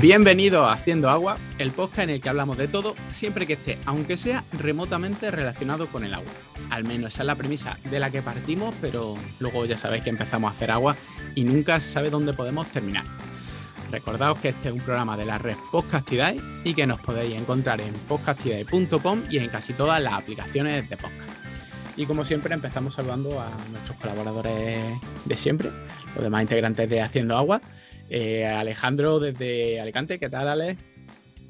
Bienvenido a Haciendo Agua, el podcast en el que hablamos de todo, siempre que esté, aunque sea remotamente relacionado con el agua. Al menos esa es la premisa de la que partimos, pero luego ya sabéis que empezamos a hacer agua y nunca se sabe dónde podemos terminar. Recordaos que este es un programa de la red Podcastidae y que nos podéis encontrar en podcastidae.com y en casi todas las aplicaciones de podcast. Y como siempre empezamos saludando a nuestros colaboradores de siempre, los demás integrantes de Haciendo Agua. Eh, Alejandro desde Alicante, ¿qué tal, Ale?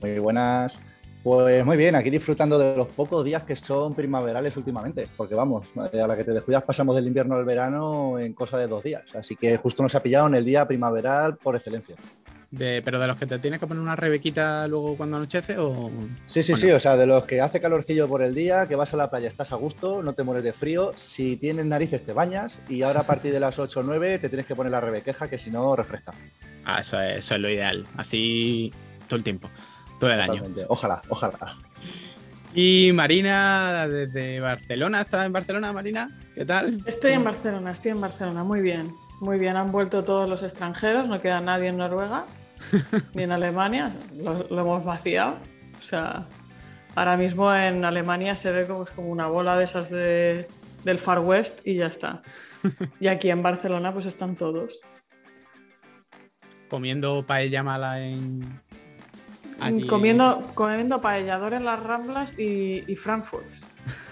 Muy buenas. Pues muy bien, aquí disfrutando de los pocos días que son primaverales últimamente, porque vamos, a la que te descuidas pasamos del invierno al verano en cosa de dos días, así que justo nos ha pillado en el día primaveral por excelencia. ¿Pero de los que te tienes que poner una rebequita luego cuando anochece o...? Sí, sí, sí, o sea, de los que hace calorcillo por el día, que vas a la playa, estás a gusto, no te mueres de frío, si tienes narices te bañas y ahora a partir de las 8 o 9 te tienes que poner la rebequeja que si no refresca. Ah, eso es, eso es lo ideal, así todo el tiempo, todo el año. Ojalá, ojalá. Y Marina desde Barcelona, ¿estás en Barcelona, Marina? ¿Qué tal? Estoy en Barcelona, estoy en Barcelona, muy bien. Muy bien, han vuelto todos los extranjeros, no queda nadie en Noruega ni en Alemania, lo, hemos vaciado. O sea, ahora mismo en Alemania se ve como, como una bola de esas del Far West y ya está. Y aquí en Barcelona pues están todos. Comiendo paella mala en... Comiendo, comiendo paellador en las Ramblas y, y Frankfurt.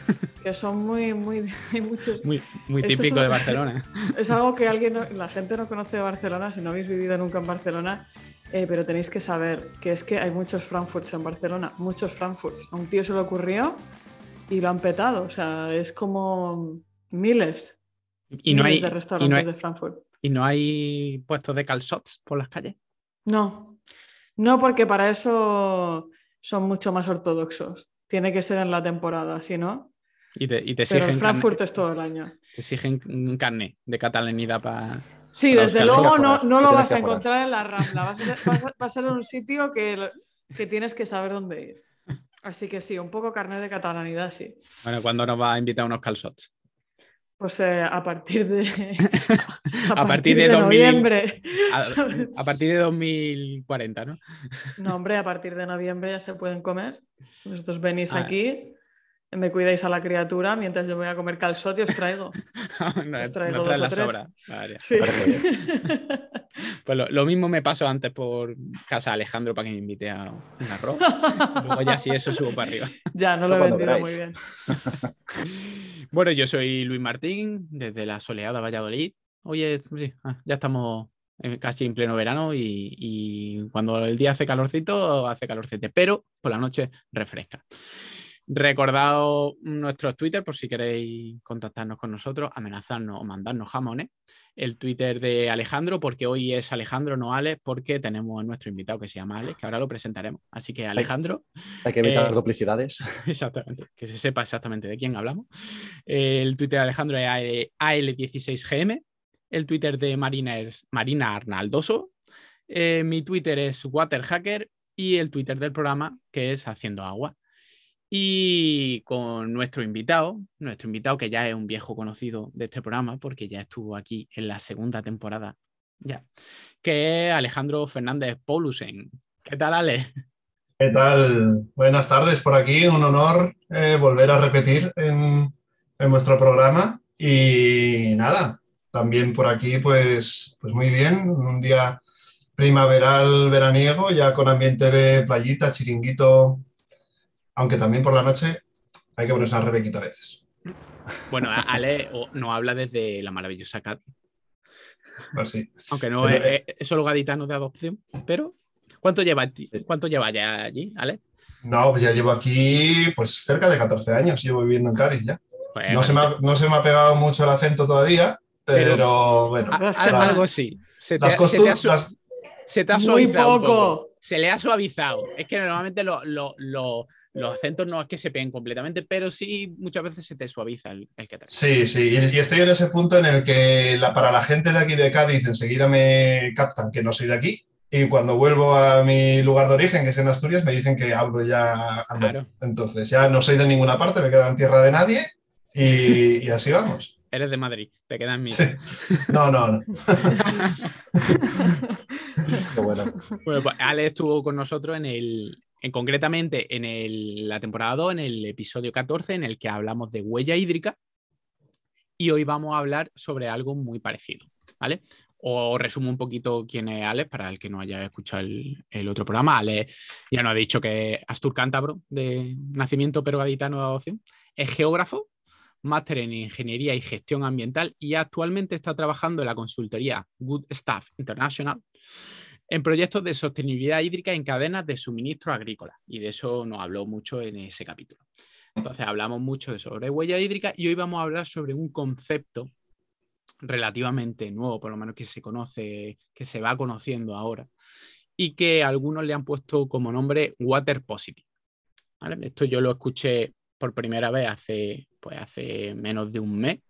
que son muy, muy, hay muchos. Muy, muy típico de Barcelona. Es algo que alguien, la gente no conoce de Barcelona, si no habéis vivido nunca en Barcelona, eh, pero tenéis que saber que es que hay muchos Frankfurts en Barcelona, muchos Frankfurts. A un tío se le ocurrió y lo han petado. O sea, es como miles, y no hay, de restaurantes de Frankfurt. ¿Y no hay puestos de calzots por las calles? No, no, porque para eso son mucho más ortodoxos. Tiene que ser en la temporada, si no. Y te, y te Pero en Frankfurt es todo el año. Te exigen carne de catalanidad para. Sí, desde luego no, no lo vas a encontrar en la Rambla. Va a ser, un sitio que, que tienes que saber dónde ir. Así que sí, un poco carne de catalanidad, sí. Bueno, ¿cuándo nos va a invitar unos calzots? Pues eh, a partir de. a, partir, de, noviembre. A, partir de 2040, ¿no? No, hombre, a partir de noviembre ya se pueden comer. Vosotros venís ah. aquí me cuidáis a la criatura mientras yo voy a comer calzot y os traigo. no, os traigo no la sobra. pues lo, mismo me pasó antes por casa de Alejandro para que me invite a un arroz. Luego ya si eso subo para arriba. Ya, no lo he vendido muy bien. bueno, yo soy Luis Martín, desde la soleada Valladolid. Oye, ah, ya estamos casi en pleno verano y, y, cuando el día hace calorcito, hace calorcete, pero por la noche refresca. Recordad nuestros Twitter por si queréis contactarnos con nosotros, amenazarnos o mandarnos jamones. El Twitter de Alejandro, porque hoy es Alejandro, no Alex, porque tenemos a nuestro invitado que se llama Alex, que ahora lo presentaremos. Así que Alejandro. Hay, que evitar eh, duplicidades. Exactamente, que se sepa exactamente de quién hablamos. el Twitter de Alejandro es AL16GM. El Twitter de Marina es Marina Arnaldoso. Eh, mi Twitter es Waterhacker y el Twitter del programa que es Haciendo Agua. Y con nuestro invitado, nuestro invitado que ya es un viejo conocido de este programa, porque ya estuvo aquí en la segunda temporada, ya, que es Alejandro Fernández Paulusen. ¿Qué tal, Ale? ¿Qué tal? Buenas tardes por aquí, un honor eh, volver a repetir en, en vuestro programa. Y nada, también por aquí, pues, pues muy bien, un día primaveral, veraniego, ya con ambiente de playita, chiringuito aunque también por la noche hay que ponerse a rebequita a veces. Bueno, Ale no habla desde la maravillosa Cat. Pues sí. Aunque no es, solo gaditano de adopción, pero ¿cuánto lleva, cuánto lleva ya allí, Ale? No, pues ya llevo aquí pues cerca de 14 años, llevo viviendo en Cádiz ya. Pues no, se me ha, no, se me ha, pegado mucho el acento todavía, pero, bueno. algo sí. Se te, las costumbres. Se te ha suavizado. poco. Se le ha suavizado. Es que normalmente lo, los acentos no es que se peguen completamente, pero sí muchas veces se te suaviza el, el que te... Sí, sí, y, estoy en ese punto en el que la, para la gente de aquí de Cádiz enseguida me captan que no soy de aquí y cuando vuelvo a mi lugar de origen, que es en Asturias, me dicen que hablo ya. Entonces ya no soy de ninguna parte, me quedo en tierra de nadie y, así vamos. Eres de Madrid, te quedas en mí. No, no, no. bueno. pues Ale estuvo con nosotros en el, en, concretamente en el, la temporada 2, en el episodio 14, en el que hablamos de huella hídrica. Y hoy vamos a hablar sobre algo muy parecido, ¿vale? O resumo un poquito quién es Alex, para el que no haya escuchado el, otro programa. Alex ya nos ha dicho que es Astur Cántabro, de nacimiento pero gaditano de adopción. Es geógrafo, máster en Ingeniería y Gestión Ambiental y actualmente está trabajando en la consultoría Good Stuff International en proyectos de sostenibilidad hídrica en cadenas de suministro agrícola. Y de eso nos habló mucho en ese capítulo. Entonces hablamos mucho sobre huella hídrica y hoy vamos a hablar sobre un concepto relativamente nuevo, por lo menos que se conoce, que se va conociendo ahora, y que algunos le han puesto como nombre Water Positive. Esto yo lo escuché por primera vez hace, pues hace menos de un mes,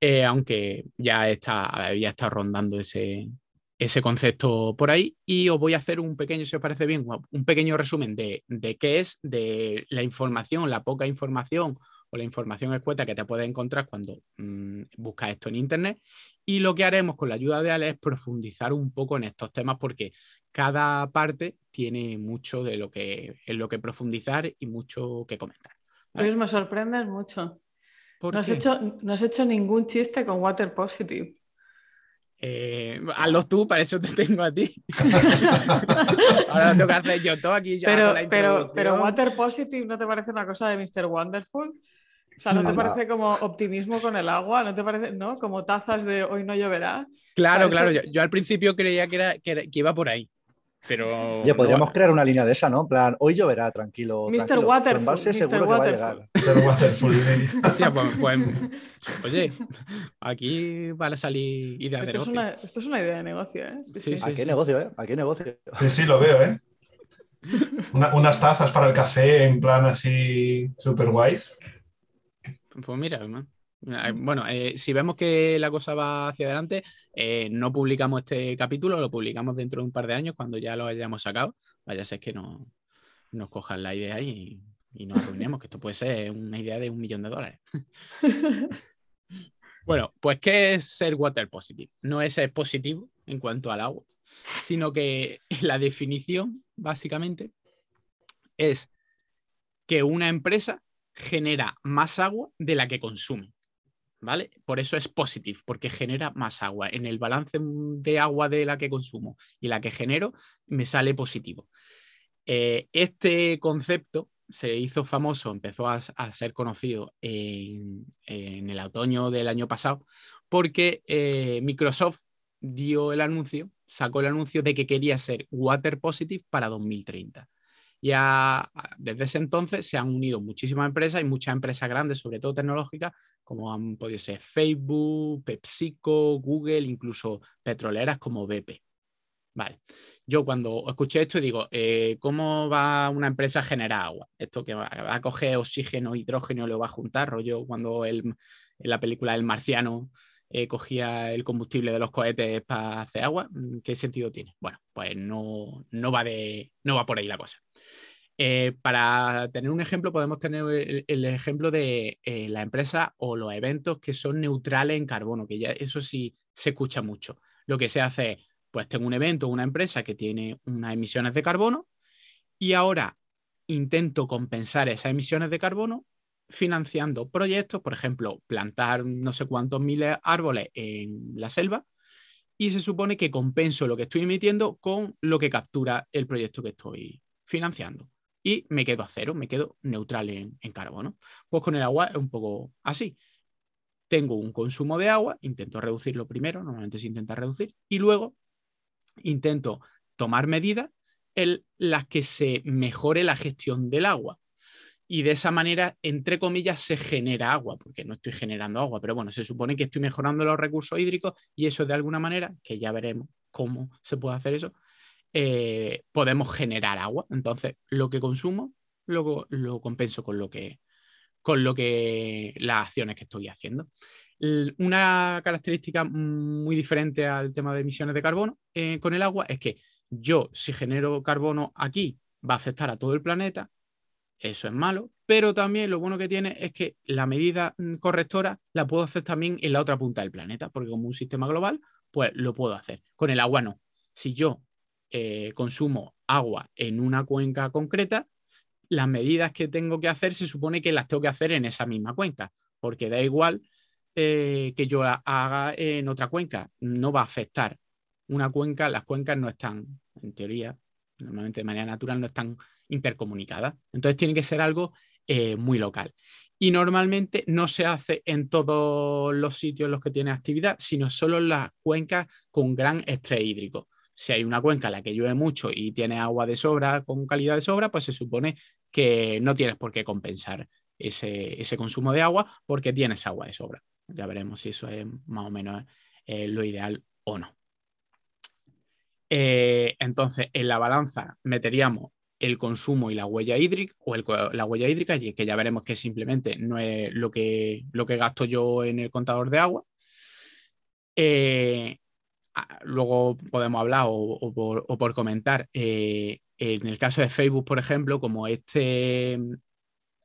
eh, aunque ya está, estado rondando ese, ese concepto por ahí y os voy a hacer un pequeño, si os parece bien, un pequeño resumen de, de qué es, de la información, la poca información o la información escueta que te puedes encontrar cuando mm, buscas esto en Internet. Y lo que haremos con la ayuda de Ale es profundizar un poco en estos temas porque cada parte tiene mucho de lo que, en lo que profundizar y mucho que comentar. ¿vale? me sorprendes mucho. No has, hecho, no has hecho ningún chiste con Water Positive. Eh, hazlo tú, para eso te tengo a ti. Ahora lo tengo que hacer yo todo aquí. Ya pero, pero, pero Water Positive no te parece una cosa de Mr. Wonderful? O sea, ¿no te parece como optimismo con el agua? ¿No te parece, no? Como tazas de hoy no lloverá. Claro, claro. Yo, al principio creía que, era, que, iba por ahí. Pero. Ya podríamos crear una línea de esa, ¿no? En plan, hoy lloverá, tranquilo. Mr. Waterful. seguro que va a llegar. Mr. Waterful. Pues, pues, oye, aquí van a salir ideas esto de negocio. Es una, esto es una idea de negocio, ¿eh? Sí, ¿A qué negocio, eh? ¿A qué negocio? Sí, sí, lo veo, ¿eh? unas tazas para el café en plan así super guays. Pues mira, bueno, eh, si vemos que la cosa va hacia adelante, eh, no publicamos este capítulo, lo publicamos dentro de un par de años cuando ya lo hayamos sacado. Vaya a ser que no, nos cojan la idea y, y nos arruinemos, que esto puede ser una idea de un millón de dólares. bueno, pues ¿qué es ser water positive? No es ser positivo en cuanto al agua, sino que la definición, básicamente, es que una empresa genera más agua de la que consume. ¿Vale? Por eso es positive, porque genera más agua. En el balance de agua de la que consumo y la que genero, me sale positivo. Eh, este concepto se hizo famoso, empezó a, ser conocido en, el otoño del año pasado, porque eh, Microsoft dio el anuncio, sacó el anuncio de que quería ser water positive para 2030. Ya desde ese entonces se han unido muchísimas empresas y muchas empresas grandes, sobre todo tecnológicas, como han podido ser Facebook, PepsiCo, Google, incluso petroleras como BP. Vale. Yo cuando escuché esto digo, eh, ¿cómo va una empresa a generar agua? Esto que va, a coger oxígeno, hidrógeno, lo va a juntar, rollo cuando en la película El Marciano eh, cogía el combustible de los cohetes para hacer agua, ¿qué sentido tiene? Bueno, pues no, no, va, de, no va por ahí la cosa. Eh, para tener un ejemplo, podemos tener el, ejemplo de eh, la empresa o los eventos que son neutrales en carbono, que ya eso sí se escucha mucho. Lo que se hace es, pues tengo un evento, una empresa que tiene unas emisiones de carbono y ahora intento compensar esas emisiones de carbono financiando proyectos, por ejemplo, plantar no sé cuántos miles de árboles en la selva y se supone que compenso lo que estoy emitiendo con lo que captura el proyecto que estoy financiando y me quedo a cero, me quedo neutral en, carbono. Pues con el agua es un poco así. Tengo un consumo de agua, intento reducirlo primero, normalmente se intenta reducir, y luego intento tomar medidas en las que se mejore la gestión del agua. Y de esa manera, entre comillas, se genera agua, porque no estoy generando agua, pero bueno, se supone que estoy mejorando los recursos hídricos y eso de alguna manera, que ya veremos cómo se puede hacer eso, eh, podemos generar agua. Entonces, lo que consumo, luego lo compenso con lo que, con lo que las acciones que estoy haciendo. Una característica muy diferente al tema de emisiones de carbono eh, con el agua es que yo si genero carbono aquí va a afectar a todo el planeta, eso es malo, pero también lo bueno que tiene es que la medida mm, correctora la puedo hacer también en la otra punta del planeta, porque como un sistema global, pues lo puedo hacer. Con el agua no. Si yo eh, consumo agua en una cuenca concreta, las medidas que tengo que hacer se supone que las tengo que hacer en esa misma cuenca, porque da igual eh, que yo haga en otra cuenca, no va a afectar. Una cuenca, las cuencas no están, en teoría, normalmente de manera natural, no están intercomunicadas. Entonces tiene que ser algo eh, muy local. Y normalmente no se hace en todos los sitios en los que tiene actividad, sino solo en las cuencas con gran estrés hídrico. Si hay una cuenca en la que llueve mucho y tiene agua de sobra con calidad de sobra, pues se supone que no tienes por qué compensar ese, consumo de agua porque tienes agua de sobra. Ya veremos si eso es más o menos eh, lo ideal o no. Eh, entonces, en la balanza meteríamos el consumo y la huella hídrica, o la huella hídrica, que ya veremos que simplemente no es lo que, lo que gasto yo en el contador de agua. Eh, luego podemos hablar o, por, comentar, en el caso de Facebook, por ejemplo, como este,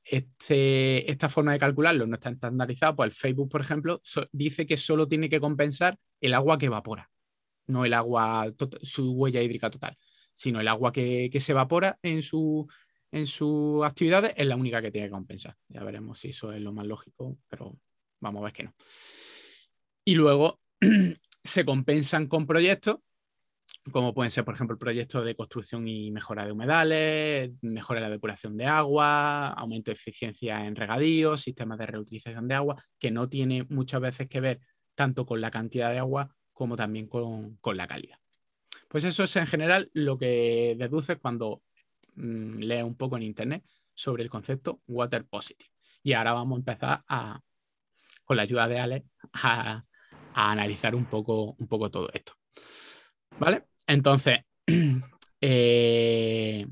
este, esta forma de calcularlo no está estandarizada, pues Facebook, por ejemplo, dice que solo tiene que compensar el agua que evapora, no el agua, su huella hídrica total, sino el agua que, se evapora en, su, en sus actividades es la única que tiene que compensar. Ya veremos si eso es lo más lógico, pero vamos a ver que no. Y luego se compensan con proyectos como pueden ser, por ejemplo, el proyecto de construcción y mejora de humedales, mejora de la depuración de agua, aumento de eficiencia en regadíos, sistemas de reutilización de agua, que no tiene muchas veces que ver tanto con la cantidad de agua como también con, la calidad. Pues eso es en general lo que deduces cuando mm, lees un poco en internet sobre el concepto water positive. Y ahora vamos a empezar a, con la ayuda de Ale a, a analizar un poco, un poco todo esto. ¿Vale? Entonces, eh,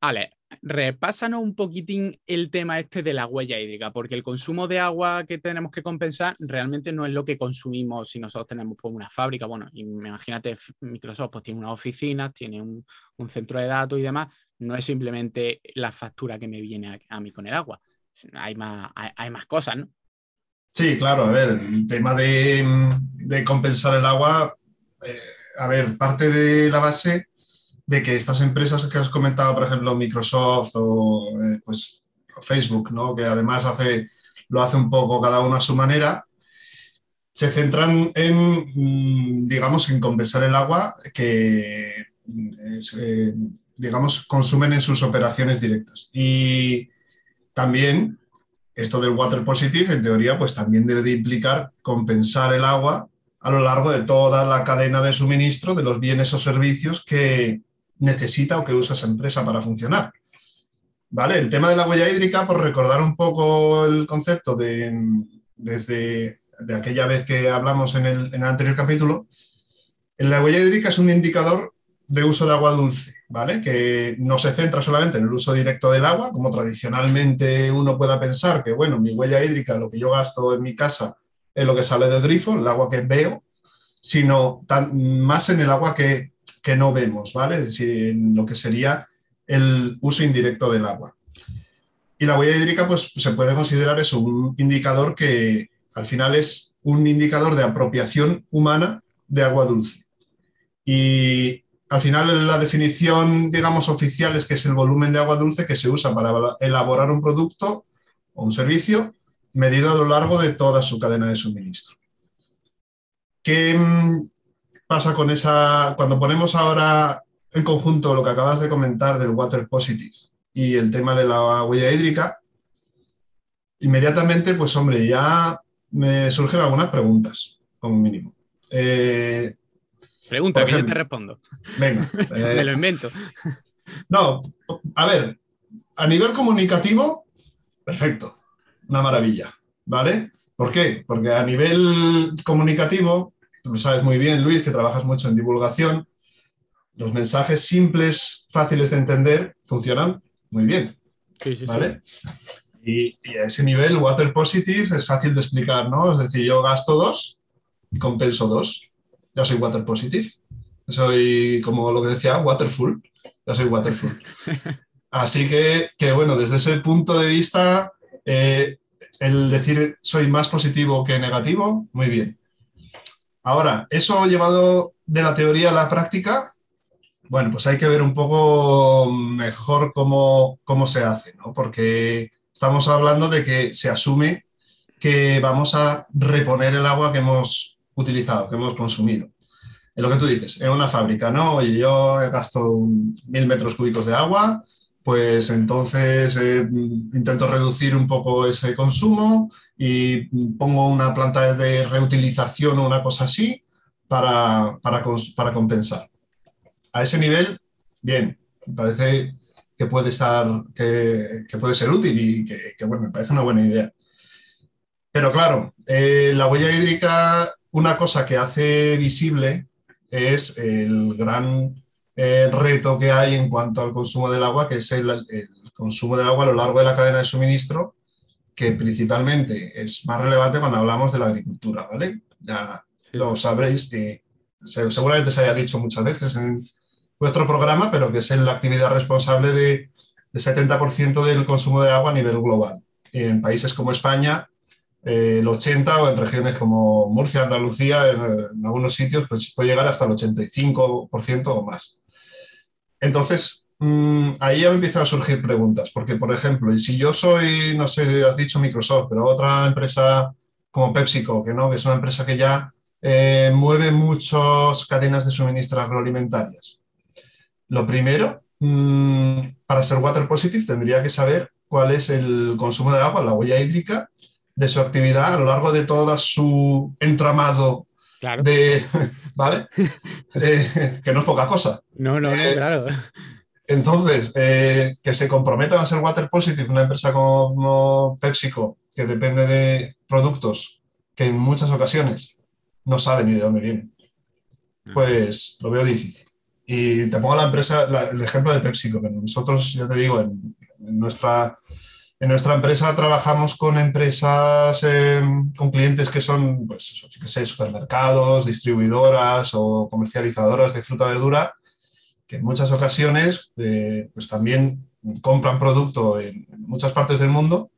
Ale, repásanos un poquitín el tema este de la huella hídrica, porque el consumo de agua que tenemos que compensar realmente no es lo que consumimos si nosotros tenemos pues, una fábrica. Bueno, imagínate, Microsoft pues, tiene una oficina, tiene un, centro de datos y demás. No es simplemente la factura que me viene a, mí con el agua. Hay más, hay, más cosas, ¿no? Sí, claro. A ver, el tema de, compensar el agua. Eh, a ver, parte de la base de que estas empresas que has comentado, por ejemplo, Microsoft o eh, pues, Facebook, ¿no? que además hace, lo hace un poco cada uno a su manera, se centran en, mm, digamos, en compensar el agua que, eh, digamos, consumen en sus operaciones directas. Y también esto del water positive, en teoría, pues también debe de implicar compensar el agua a lo largo de toda la cadena de suministro de los bienes o servicios que necesita o que usa esa empresa para funcionar. ¿Vale? El tema de la huella hídrica, por recordar un poco el concepto de, desde de aquella vez que hablamos en el, en el anterior capítulo, la huella hídrica es un indicador de uso de agua dulce, ¿vale? Que no se centra solamente en el uso directo del agua, como tradicionalmente uno pueda pensar que, bueno, mi huella hídrica, lo que yo gasto en mi casa, es lo que sale del grifo, el agua que veo, sino más en el agua que, no vemos, ¿vale? Es decir, en lo que sería el uso indirecto del agua. Y la huella hídrica, pues se puede considerar eso, un indicador que al final es un indicador de apropiación humana de agua dulce. Y al final la definición, digamos, oficial es que es el volumen de agua dulce que se usa para elaborar un producto o un servicio medido a lo largo de toda su cadena de suministro. ¿Qué mm, pasa con esa, cuando ponemos ahora en conjunto lo que acabas de comentar del water positive y el tema de la huella hídrica? Inmediatamente, pues hombre, ya me surgen algunas preguntas, como mínimo. Eh, Pregunta, que yo te respondo. Venga. me lo invento. No, a ver, a nivel comunicativo, perfecto una maravilla, ¿vale? ¿Por qué? Porque a nivel comunicativo, tú lo sabes muy bien, Luis, que trabajas mucho en divulgación, los mensajes simples, fáciles de entender, funcionan muy bien, ¿vale? Y, a ese nivel, Water Positive es fácil de explicar, ¿no? Es decir, yo gasto dos y compenso dos. Ya soy Water Positive. Soy, como lo que decía, waterful. Yo soy waterful. Así que, que bueno, desde ese punto de vista, eh, el decir soy más positivo que negativo, muy bien. Ahora, eso llevado de la teoría a la práctica, bueno, pues hay que ver un poco mejor cómo, cómo se hace, ¿no? Porque estamos hablando de que se asume que vamos a reponer el agua que hemos utilizado, que hemos consumido. En lo que tú dices, en una fábrica, ¿no? Oye, yo gasto mil metros cúbicos de agua, pues entonces eh, intento reducir un poco ese consumo y pongo una planta de reutilización o una cosa así para, para, para compensar. A ese nivel, bien, me parece que puede estar, que, que puede ser útil y que, bueno, me parece una buena idea. Pero claro, eh, la huella hídrica, una cosa que hace visible es el gran eh, reto que hay en cuanto al consumo del agua, que es el, consumo del agua a lo largo de la cadena de suministro, que principalmente es más relevante cuando hablamos de la agricultura, ¿vale? Ya sí. lo sabréis que seguramente se haya dicho muchas veces en vuestro programa, pero que es la actividad responsable de, de 70% del consumo de agua a nivel global. Y en países como España, eh, el 80 o en regiones como Murcia, Andalucía, en, en, algunos sitios pues puede llegar hasta el 85% o más. Entonces, mmm, ahí ya me empiezan a surgir preguntas, porque por ejemplo, y si yo soy, no sé, has dicho Microsoft, pero otra empresa como PepsiCo, que no, que es una empresa que ya eh, mueve muchas cadenas de suministro agroalimentarias. Lo primero, mmm, para ser water positive tendría que saber cuál es el consumo de agua, la huella hídrica de su actividad a lo largo de todo su entramado claro. de, ¿vale? Eh, que no es poca cosa. No, no, no, eh, claro. Entonces, eh, que se comprometan a ser water positive, una empresa como PepsiCo, que depende de productos que en muchas ocasiones no saben ni de dónde vienen, pues lo veo difícil. Y te pongo la empresa, la, el ejemplo de PepsiCo, que nosotros, ya te digo, en, en nuestra en nuestra empresa trabajamos con empresas, eh, con clientes que son, pues, que sé, supermercados, distribuidoras o comercializadoras de fruta y verdura, que en muchas ocasiones eh, pues también compran producto en, en, muchas partes del mundo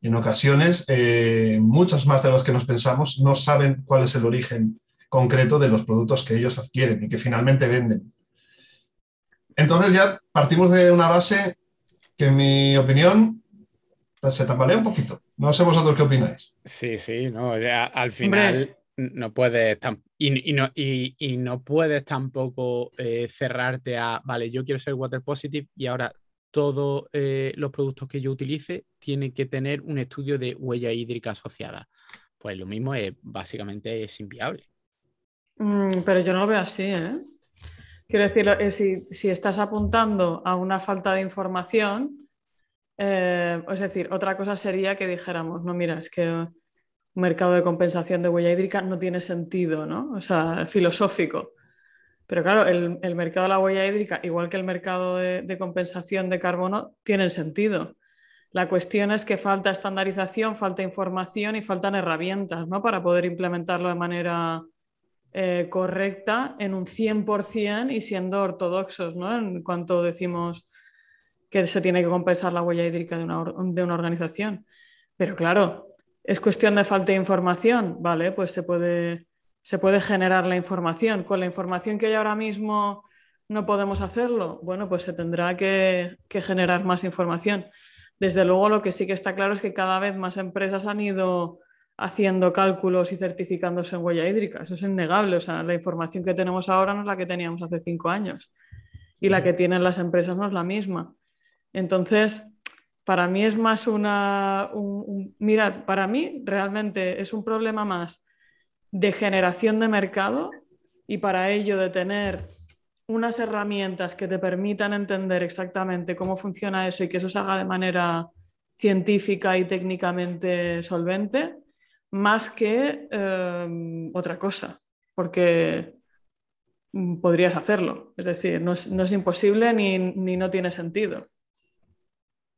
y en ocasiones, eh, muchas más de las que nos pensamos, no saben cuál es el origen concreto de los productos que ellos adquieren y que finalmente venden. Entonces ya partimos de una base que en mi opinión se tambalea un poquito. No sé vosotros qué opináis. Sí, sí, no, ya, al final Hombre. No puedes y, y, no, y, no puedes tampoco eh, cerrarte a, vale, yo quiero ser water positive y ahora todos eh, los productos que yo utilice tienen que tener un estudio de huella hídrica asociada. Pues lo mismo es básicamente es inviable. Mm, pero yo no lo veo así, ¿eh? Quiero decir, eh, si, si estás apuntando a una falta de información, es decir, otra cosa sería que dijéramos, no, mira, es que mercado de compensación de huella hídrica no tiene sentido, ¿no? O sea, filosófico. Pero claro, el, el mercado de la huella hídrica, igual que el mercado de, compensación de carbono, tienen sentido. La cuestión es que falta estandarización, falta información y faltan herramientas ¿no? para poder implementarlo de manera eh, correcta en un 100% y siendo ortodoxos ¿no? en cuanto decimos que se tiene que compensar la huella hídrica de una, de una organización. Pero claro, es cuestión de falta de información, ¿vale? Pues se puede, se puede generar la información. Con la información que hay ahora mismo no podemos hacerlo, bueno, pues se tendrá que, que, generar más información. Desde luego lo que sí que está claro es que cada vez más empresas han ido haciendo cálculos y certificándose en huella hídrica. Eso es innegable. O sea, la información que tenemos ahora no es la que teníamos hace cinco años. Y la que tienen las empresas no es la misma. Entonces, para mí es más una... Un, un, mirad, para mí realmente es un problema más de generación de mercado y para ello de tener unas herramientas que te permitan entender exactamente cómo funciona eso y que eso se haga de manera científica y técnicamente solvente, más que eh, otra cosa, porque podrías hacerlo. Es decir, no es, no es imposible ni, ni no tiene sentido.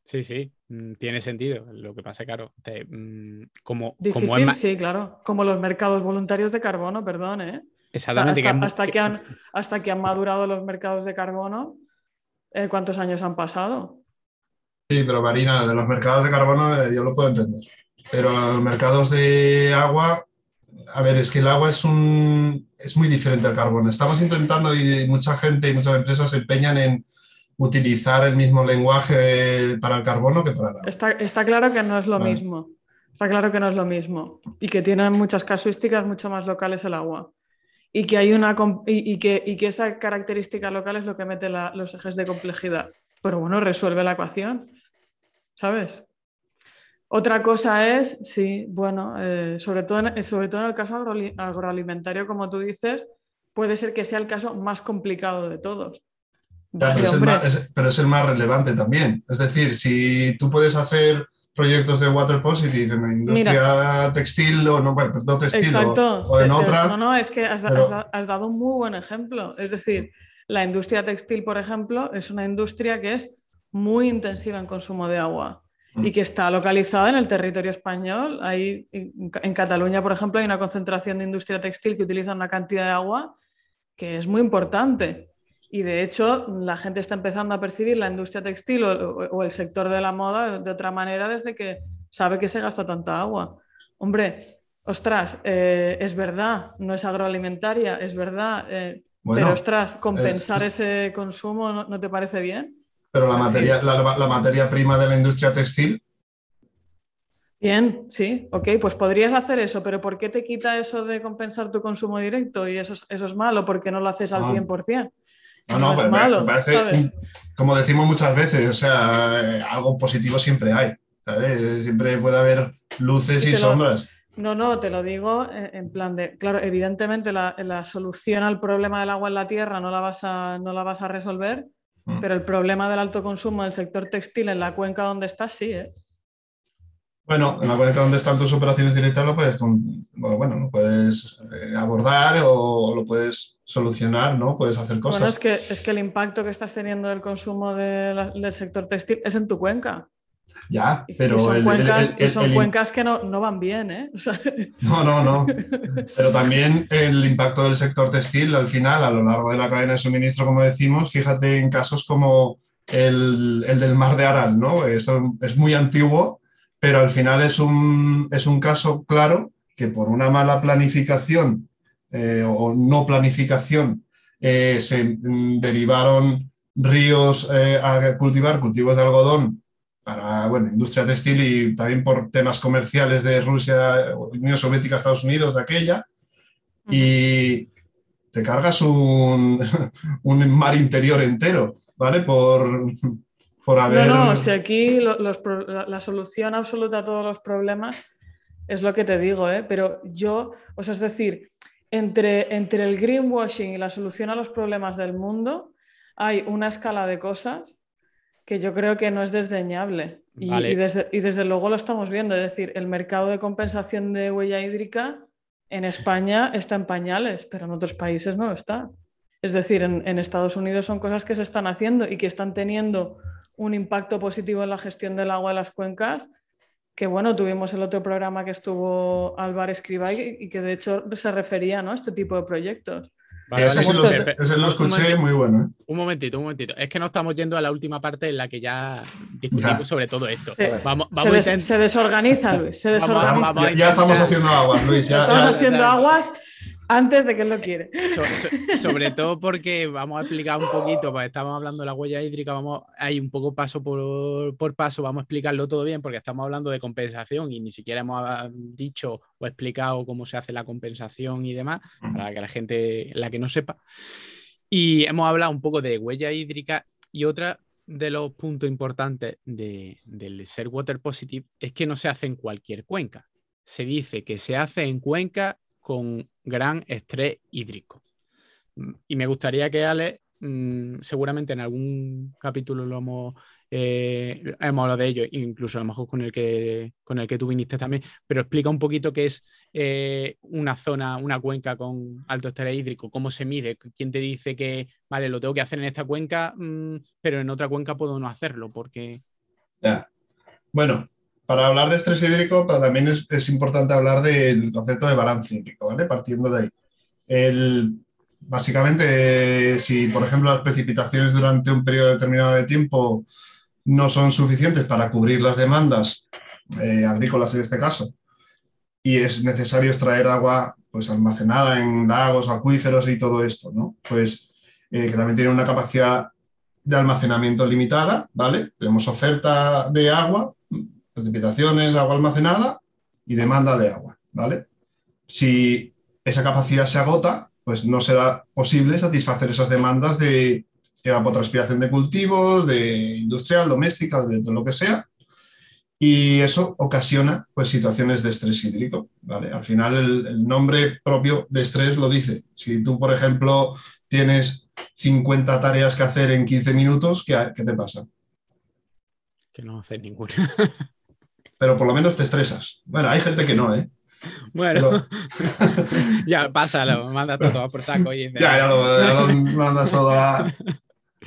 Sí, sí, mm, tiene sentido. Lo que pasa, claro, te, mm, como, Difícil, como es sí, claro. Como los mercados voluntarios de carbono, perdón, ¿eh? Exactamente. hasta, que han, hasta que han madurado los mercados de carbono, eh, ¿cuántos años han pasado? Sí, pero Marina, de los mercados de carbono eh, yo lo puedo entender. Pero los mercados de agua, a ver, es que el agua es, un, es muy diferente al carbono. Estamos intentando y mucha gente y muchas empresas se empeñan en utilizar el mismo lenguaje para el carbono que para el agua. Está, está claro que no es lo mismo. Está claro que no es lo mismo y que tiene muchas casuísticas mucho más locales el agua y que, hay una, y, que, y que esa característica local es lo que mete los ejes de complejidad. Pero bueno, resuelve la ecuación, ¿sabes? Otra cosa es, sí, bueno, eh, sobre, todo en, sobre todo en el caso agroalimentario, como tú dices, puede ser que sea el caso más complicado de todos. Pero, es el más, relevante también. Es decir, si tú puedes hacer proyectos de water positive en la industria textil o no, bueno, no textil o, en otra. No, no, es que has, dado un muy buen ejemplo. Es decir, la industria textil, por ejemplo, es una industria que es muy intensiva en consumo de agua y mm. que está localizada en el territorio español. Hay, en Cataluña, por ejemplo, hay una concentración de industria textil que utiliza una cantidad de agua que es muy importante. Y de hecho, la gente está empezando a percibir la industria textil o, el sector de la moda de, otra manera desde que sabe que se gasta tanta agua. Hombre, ostras, eh, es verdad, no es agroalimentaria, es verdad, eh, pero ostras, compensar eh, ese consumo ¿no, te parece bien? Pero la materia, la, materia prima de la industria textil Bien, sí, ok, pues podrías hacer eso, pero ¿por qué te quita eso de compensar tu consumo directo y eso, eso es malo? porque no lo haces al 100%? No, no, pero me parece, como decimos muchas veces, o sea, algo positivo siempre hay. Siempre puede haber luces y, sombras. No, no, te lo digo en plan de, claro, evidentemente la, solución al problema del agua en la tierra no la vas a, no la vas a resolver, mm. pero el problema del alto consumo del sector textil en la cuenca donde estás, sí, ¿eh? Bueno, en la cuenta donde están tus operaciones directas lo puedes, bueno, lo puedes eh, abordar o lo puedes solucionar, ¿no? Puedes hacer cosas. Bueno, es que, es que el impacto que estás teniendo del consumo del sector textil es en tu cuenca. Ya, pero... son, cuencas, que no, van bien, ¿eh? No, no, no. Pero también el impacto del sector textil al final, a lo largo de la cadena de suministro, como decimos, fíjate en casos como el, del mar de Aral, ¿no? Es, es muy antiguo pero al final es un, es un caso claro que por una mala planificación eh, o no planificación eh, se mm, derivaron ríos eh, a cultivar cultivos de algodón para bueno, industria textil y también por temas comerciales de Rusia, Unión Soviética, Estados Unidos, de aquella. Y te cargas un, un mar interior entero, ¿vale? Por, no, no, si aquí la, solución absoluta a todos los problemas es lo que te digo, ¿eh? pero yo, o sea, es decir, entre, entre el greenwashing y la solución a los problemas del mundo hay una escala de cosas que yo creo que no es desdeñable. Y, desde, y, desde, luego lo estamos viendo. Es decir, el mercado de compensación de huella hídrica en España está en pañales, pero en otros países no está. Es decir, en, en Estados Unidos son cosas que se están haciendo y que están teniendo un impacto positivo en la gestión del agua de las cuencas, que bueno, tuvimos el otro programa que estuvo Álvaro Escribay y que de hecho se refería ¿no? a este tipo de proyectos. ese, lo, escuché muy bueno. ¿eh? Un momentito, un momentito. Es que no estamos yendo a la última parte en la que ya discutimos sobre todo esto. vamos, vamos se, desorganiza, Luis. Se desorganiza. ya, estamos haciendo aguas, Luis. estamos haciendo aguas antes de que él lo quiere. sobre todo porque vamos a explicar un poquito, pues estamos hablando de la huella hídrica, vamos ahí un poco paso por, paso, vamos a explicarlo todo bien porque estamos hablando de compensación y ni siquiera hemos ah, dicho o explicado cómo se hace la compensación y demás, para que la gente, la que no sepa. Y hemos hablado un poco de huella hídrica y otra de los puntos importantes de, del ser water positive es que no se hace en cualquier cuenca. Se dice que se hace en cuenca con gran estrés hídrico. Mm, y me gustaría que Ale, mm, seguramente en algún capítulo lo hemos, eh, hemos hablado de ello, incluso a lo mejor con el que, con el que tú viniste también, pero explica un poquito qué es eh, una zona, una cuenca con alto estrés hídrico, cómo se mide, quién te dice que, vale, lo tengo que hacer en esta cuenca, mm, pero en otra cuenca puedo no hacerlo, porque... Ya. Bueno, para hablar de estrés hídrico, pero también es, importante hablar del concepto de balance hídrico, ¿vale? Partiendo de ahí. el, básicamente, si por ejemplo las precipitaciones durante un periodo determinado de tiempo no son suficientes para cubrir las demandas eh, agrícolas en este caso, y es necesario extraer agua pues, almacenada en lagos, acuíferos y todo esto, ¿no? Pues eh, que también tiene una capacidad de almacenamiento limitada, ¿vale? Tenemos oferta de agua, precipitaciones, agua almacenada y demanda de agua, ¿vale? Si esa capacidad se agota, pues no será posible satisfacer esas demandas de evapotranspiración de cultivos, de industrial, doméstica, de, lo que sea, y eso ocasiona pues, situaciones de estrés hídrico. ¿vale? Al final el, nombre propio de estrés lo dice. Si tú, por ejemplo, tienes 50 tareas que hacer en 15 minutos, ¿qué, qué te pasa? Que no haces ninguna. Pero por lo menos te estresas. Bueno, hay gente que no, ¿eh? Bueno, ya pásalo, manda todo por saco. Y ya, ya lo, mandas todo a...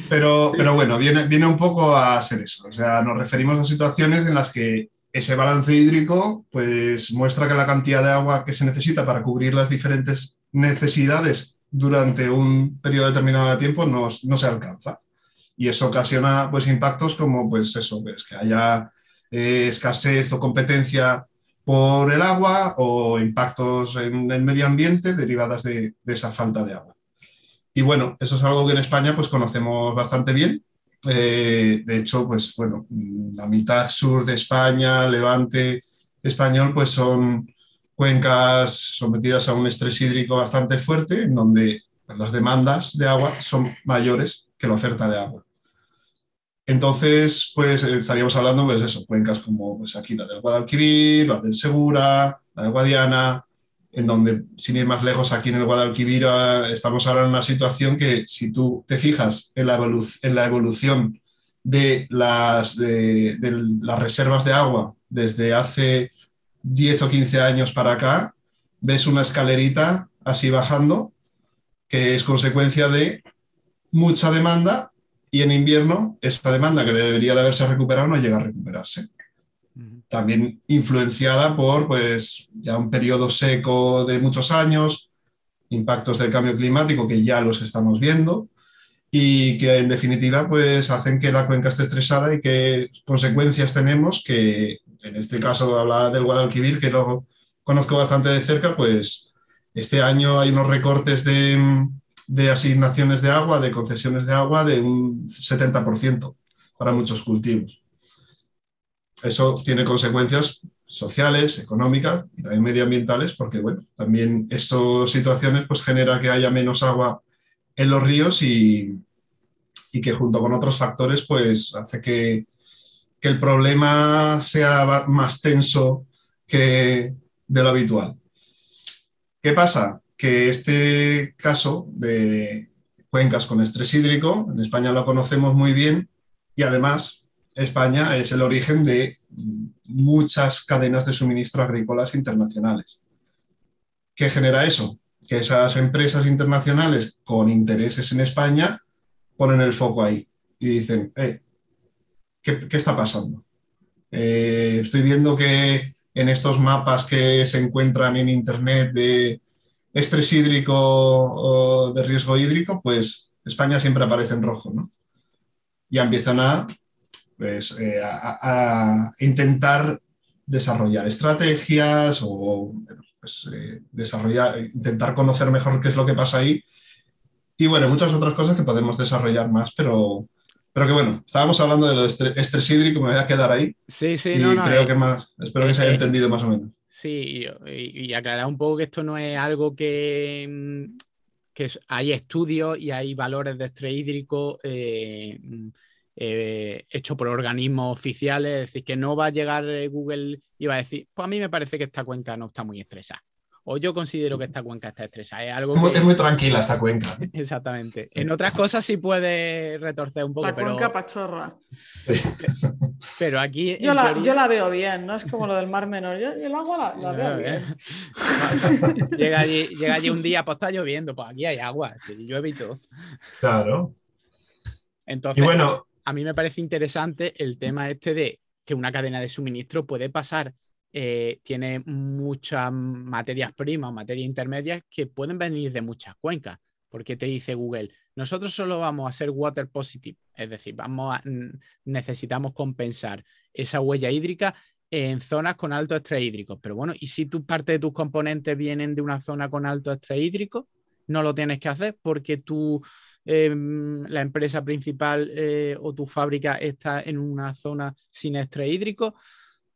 Pero, pero bueno, viene, viene un poco a ser eso. O sea, nos referimos a situaciones en las que ese balance hídrico pues, muestra que la cantidad de agua que se necesita para cubrir las diferentes necesidades durante un periodo determinado de tiempo no, no se alcanza. Y eso ocasiona pues, impactos como pues, eso, pues, que haya eh, escasez o competencia por el agua o impactos en el medio ambiente derivadas de, esa falta de agua. Y bueno, eso es algo que en España pues conocemos bastante bien. Eh, de hecho, pues bueno, la mitad sur de España, Levante español, pues son cuencas sometidas a un estrés hídrico bastante fuerte, en donde las demandas de agua son mayores que la oferta de agua. Entonces, pues estaríamos hablando, pues eso, cuencas como pues, aquí la del Guadalquivir, la del Segura, la de Guadiana, en donde, sin ir más lejos, aquí en el Guadalquivir ah, estamos ahora en una situación que si tú te fijas en la, en la evolución de las, de, las reservas de agua desde hace 10 o 15 años para acá, ves una escalerita así bajando, que es consecuencia de mucha demanda y en invierno esa demanda que debería de haberse recuperado no llega a recuperarse. También influenciada por pues, ya un periodo seco de muchos años, impactos del cambio climático que ya los estamos viendo y que en definitiva pues, hacen que la cuenca esté estresada y qué consecuencias tenemos que en este caso habla del Guadalquivir que lo conozco bastante de cerca, pues este año hay unos recortes de, de asignaciones de agua, de concesiones de agua, de un 70% para muchos cultivos. Eso tiene consecuencias sociales, económicas y también medioambientales, porque bueno, también estas situaciones pues genera que haya menos agua en los ríos y, y que junto con otros factores pues hace que, que el problema sea más tenso que de lo habitual. ¿Qué pasa? Que este caso de cuencas con estrés hídrico, en España lo conocemos muy bien y además España es el origen de muchas cadenas de suministro agrícolas internacionales. ¿Qué genera eso? Que esas empresas internacionales con intereses en España ponen el foco ahí y dicen, eh, ¿qué, está pasando? Eh, estoy viendo que en estos mapas que se encuentran en Internet de estrés hídrico o de riesgo hídrico, pues España siempre aparece en rojo, ¿no? Ya empiezan a, pues, eh, a, intentar desarrollar estrategias o pues, eh, desarrollar, intentar conocer mejor qué es lo que pasa ahí. Y bueno, muchas otras cosas que podemos desarrollar más, pero, pero que bueno, estábamos hablando de lo de estrés hídrico, me voy a quedar ahí. Sí, sí, y no, creo que más, espero que se haya entendido más o menos. Sí, y, aclarar un poco que esto no es algo que, mm, hay estudios y hay valores de estrés hídrico eh, mm, eh, hechos por organismos oficiales, es decir, que no va a llegar eh, Google y va a decir, pues a mí me parece que esta cuenca no está muy estresada o yo considero que esta cuenca está estresada. Es, algo es muy tranquila esta cuenca. Exactamente. En otras cosas sí puede retorcer un poco. La pero... cuenca pachorra. Pero aquí. Yo la, yo la, veo bien, ¿no? Es como lo del Mar Menor. Yo, el agua la, veo bien. llega, allí, llega allí un día, pues está lloviendo. Pues aquí hay agua, sí, llueve y todo. Claro. Entonces, y bueno, a mí me parece interesante el tema este de que una cadena de suministro puede pasar eh, tiene muchas materias primas, materias intermedias que pueden venir de muchas cuencas. Porque te dice Google, nosotros solo vamos a ser water positive, es decir, vamos a, necesitamos compensar esa huella hídrica en zonas con alto estrés hídrico. Pero bueno, ¿y si tu parte de tus componentes vienen de una zona con alto estrés hídrico? No lo tienes que hacer porque tú, em, la empresa principal eh, o tu fábrica está en una zona sin estrés hídrico.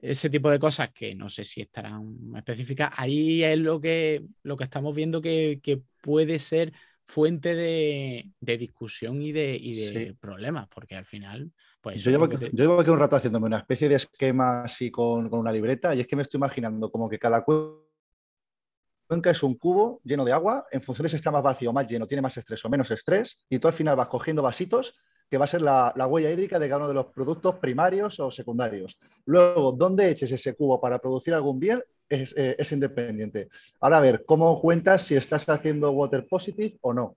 Ese tipo de cosas que no sé si estarán específicas. Ahí es lo que, lo que estamos viendo que, que puede ser fuente de, discusión y de, problemas, porque al final, pues... Yo llevo, aquí un rato haciéndome una especie de esquema así con, una libreta y es que me estoy imaginando como que cada cuenca es un cubo lleno de agua, en función de si está más vacío o más lleno, tiene más estrés o menos estrés, y tú al final vas cogiendo vasitos que va a ser la, la, huella hídrica de cada uno de los productos primarios o secundarios. Luego, ¿dónde eches ese cubo para producir algún bien? Eh, es, independiente. Ahora a ver, ¿cómo cuentas si estás haciendo water positive o no?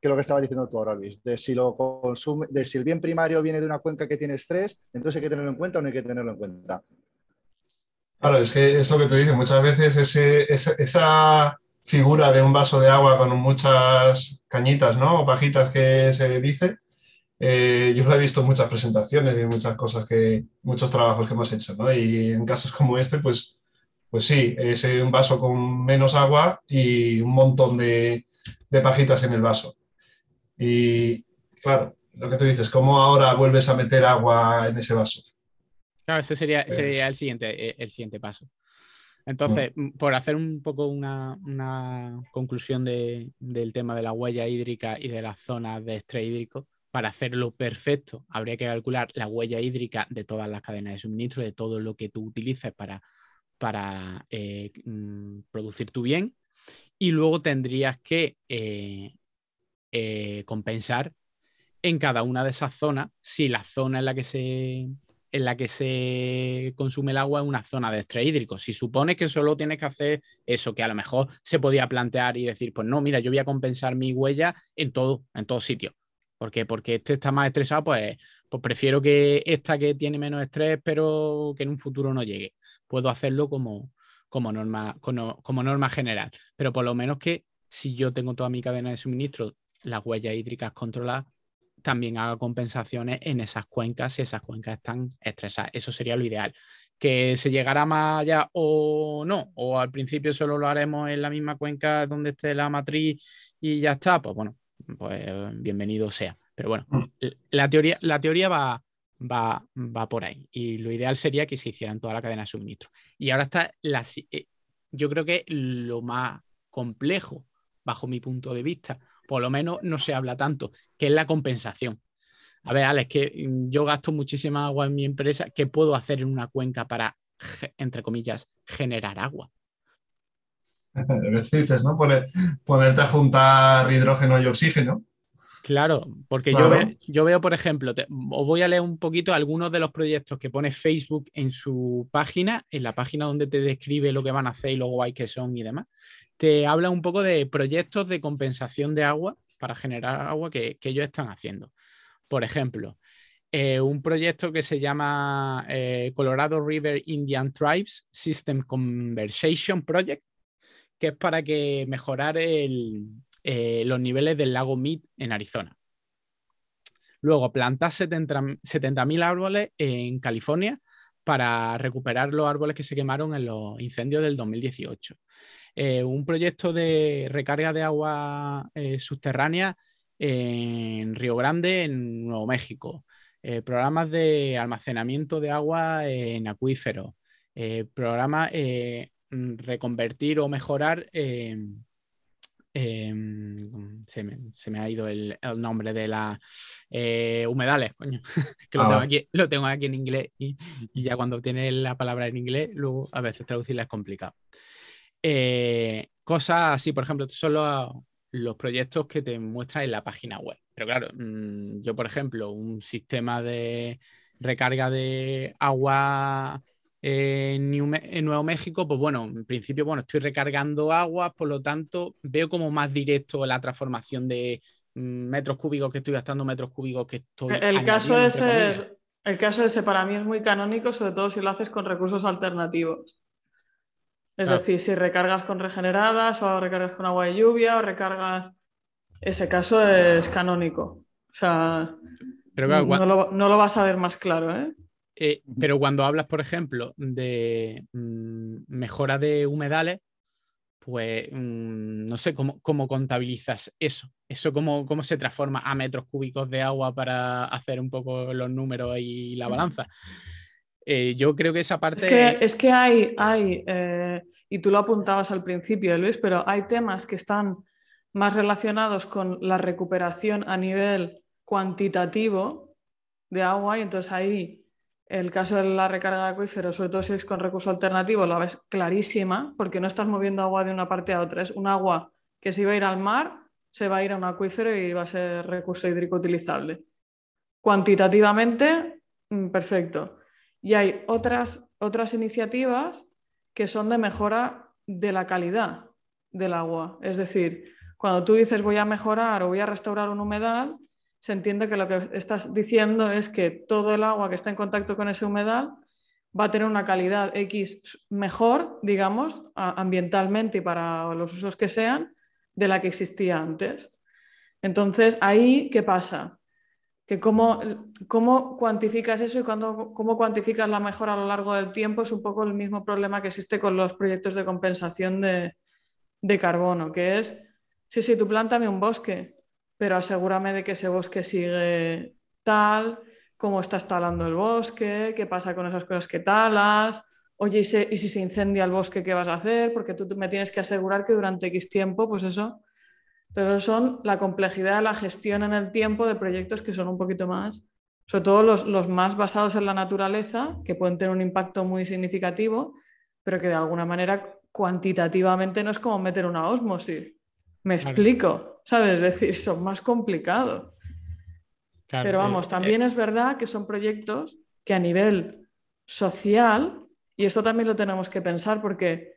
Que es lo que estaba diciendo tú ahora, Luis, de si, el bien primario viene de una cuenca que tiene estrés, entonces hay que tenerlo en cuenta o no hay que tenerlo en cuenta. Claro, es que es lo que tú dices, muchas veces ese, esa figura de un vaso de agua con muchas cañitas, ¿no? O pajitas que se dice, eh, yo lo he visto en muchas presentaciones y en muchas cosas que, muchos trabajos que hemos hecho, ¿no? Y en casos como este, pues pues sí, es un vaso con menos agua y un montón de, pajitas en el vaso. Y claro, lo que tú dices, ¿cómo ahora vuelves a meter agua en ese vaso? Claro, ese sería, eh. el, siguiente, eh, el siguiente paso. Entonces, mm. por hacer un poco una, conclusión del tema de la huella hídrica y de las zonas de estrés hídrico, para hacerlo perfecto, habría que calcular la huella hídrica de todas las cadenas de suministro, de todo lo que tú utilices para eh, mm, producir tu bien y luego tendrías que eh, eh, compensar en cada una de esas zonas si la zona en la que se en la que se consume el agua es una zona de estrés hídrico. Si supones que solo tienes que hacer eso, que a lo mejor se podía plantear y decir, pues no, mira, yo voy a compensar mi huella en todo, en todo sitio. ¿Por qué? Porque este está más estresado, pues, pues prefiero que esta que tiene menos estrés, pero que en un futuro no llegue puedo hacerlo como, como, norma, como, norma general. Pero por lo menos que si yo tengo toda mi cadena de suministro, las huellas hídricas controladas, también haga compensaciones en esas cuencas si esas cuencas están estresadas. Eso sería lo ideal. Que se llegara más allá o no, o al principio solo lo haremos en la misma cuenca donde esté la matriz y ya está, pues bueno, pues bienvenido sea. Pero bueno, mm. la teoría, la teoría va, va, va por ahí. Y lo ideal sería que se hicieran toda la cadena de suministro. Y ahora está la, eh, yo creo que lo más complejo, bajo mi punto de vista, por lo menos no se habla tanto, que es la compensación. A ver, Alex, que mm, yo gasto muchísima agua en mi empresa, ¿qué puedo hacer en una cuenca para, entre comillas, generar agua? Lo que dices, ¿no? ponerte a juntar hidrógeno y oxígeno Claro, porque Yo, veo, yo veo, por ejemplo, os voy a leer un poquito algunos de los proyectos que pone Facebook en su página, en la página donde te describe lo que van a hacer y lo guay que son y demás. Te habla un poco de proyectos de compensación de agua para generar agua que, ellos están haciendo. Por ejemplo, eh, un proyecto que se llama eh, Colorado River Indian Tribes System Conversation Project, que es para que mejorar el, eh, los niveles del lago Mead en Arizona. Luego, plantar 70.000 árboles en California para recuperar los árboles que se quemaron en los incendios del 2018. Eh, un proyecto de recarga de agua eh, subterránea en Río Grande, en Nuevo México. programas de almacenamiento de agua en acuíferos. programas reconvertir o mejorar Em, se, me, ha ido el, nombre de las eh, humedales, coño, que lo, ah, tengo aquí, lo, tengo aquí, en inglés y, ya cuando tiene la palabra en inglés, luego a veces traducirla es complicado. Eh, cosas así, por ejemplo, son los, proyectos que te muestran en la página web. Pero claro, mm, yo, por ejemplo, un sistema de recarga de agua en, Nuevo México, pues bueno, en principio, bueno, estoy recargando agua, por lo tanto, veo como más directo la transformación de mm, metros cúbicos que estoy gastando, metros cúbicos que estoy. El caso es el caso ese para mí es muy canónico, sobre todo si lo haces con recursos alternativos. Es Claro. decir, si recargas con regeneradas o recargas con agua de lluvia o recargas... Ese caso es canónico. O sea, Pero, claro, cua- no, lo, no lo vas a ver más claro, ¿eh? Eh, pero cuando hablas, por ejemplo, de mm, mejora de humedales, pues mm, no sé cómo, cómo contabilizas eso. Eso cómo, cómo se transforma a metros cúbicos de agua para hacer un poco los números y la balanza. Eh, yo creo que esa parte... Es que, es que hay, hay eh, y tú lo apuntabas al principio, Luis, pero hay temas que están más relacionados con la recuperación a nivel cuantitativo de agua y entonces ahí el caso de la recarga de acuífero, sobre todo si es con recurso alternativo, la ves clarísima porque no estás moviendo agua de una parte a otra, es un agua que si va a ir al mar, se va a ir a un acuífero y va a ser recurso hídrico utilizable. Cuantitativamente, mm, perfecto. Y hay otras, otras iniciativas que son de mejora de la calidad del agua. Es decir, cuando tú dices voy a mejorar o voy a restaurar un humedal, se entiende que lo que estás diciendo es que todo el agua que está en contacto con ese humedal va a tener una calidad X mejor, digamos, ambientalmente y para los usos que sean, de la que existía antes. Entonces, ahí, ¿qué pasa? Que cómo, cómo cuantificas eso y cuándo- cómo cuantificas la mejora a lo largo del tiempo es un poco el mismo problema que existe con los proyectos de compensación de, de carbono, que es, sí, sí, tú plántame un bosque, pero asegúrame de que ese bosque sigue tal, cómo estás talando el bosque, qué pasa con esas cosas que talas, oye, y, se- y si se incendia el bosque, ¿qué vas a hacer? Porque tú me tienes que asegurar que durante X tiempo, pues eso pero son la complejidad de la gestión en el tiempo de proyectos que son un poquito más, sobre todo los, los más basados en la naturaleza, que pueden tener un impacto muy significativo, pero que de alguna manera cuantitativamente no es como meter una osmosis. Me explico, ¿sabes? Es decir, son más complicados. Claro, Pero eh, vamos, eh, también es verdad que son proyectos que a nivel social, y esto también lo tenemos que pensar porque,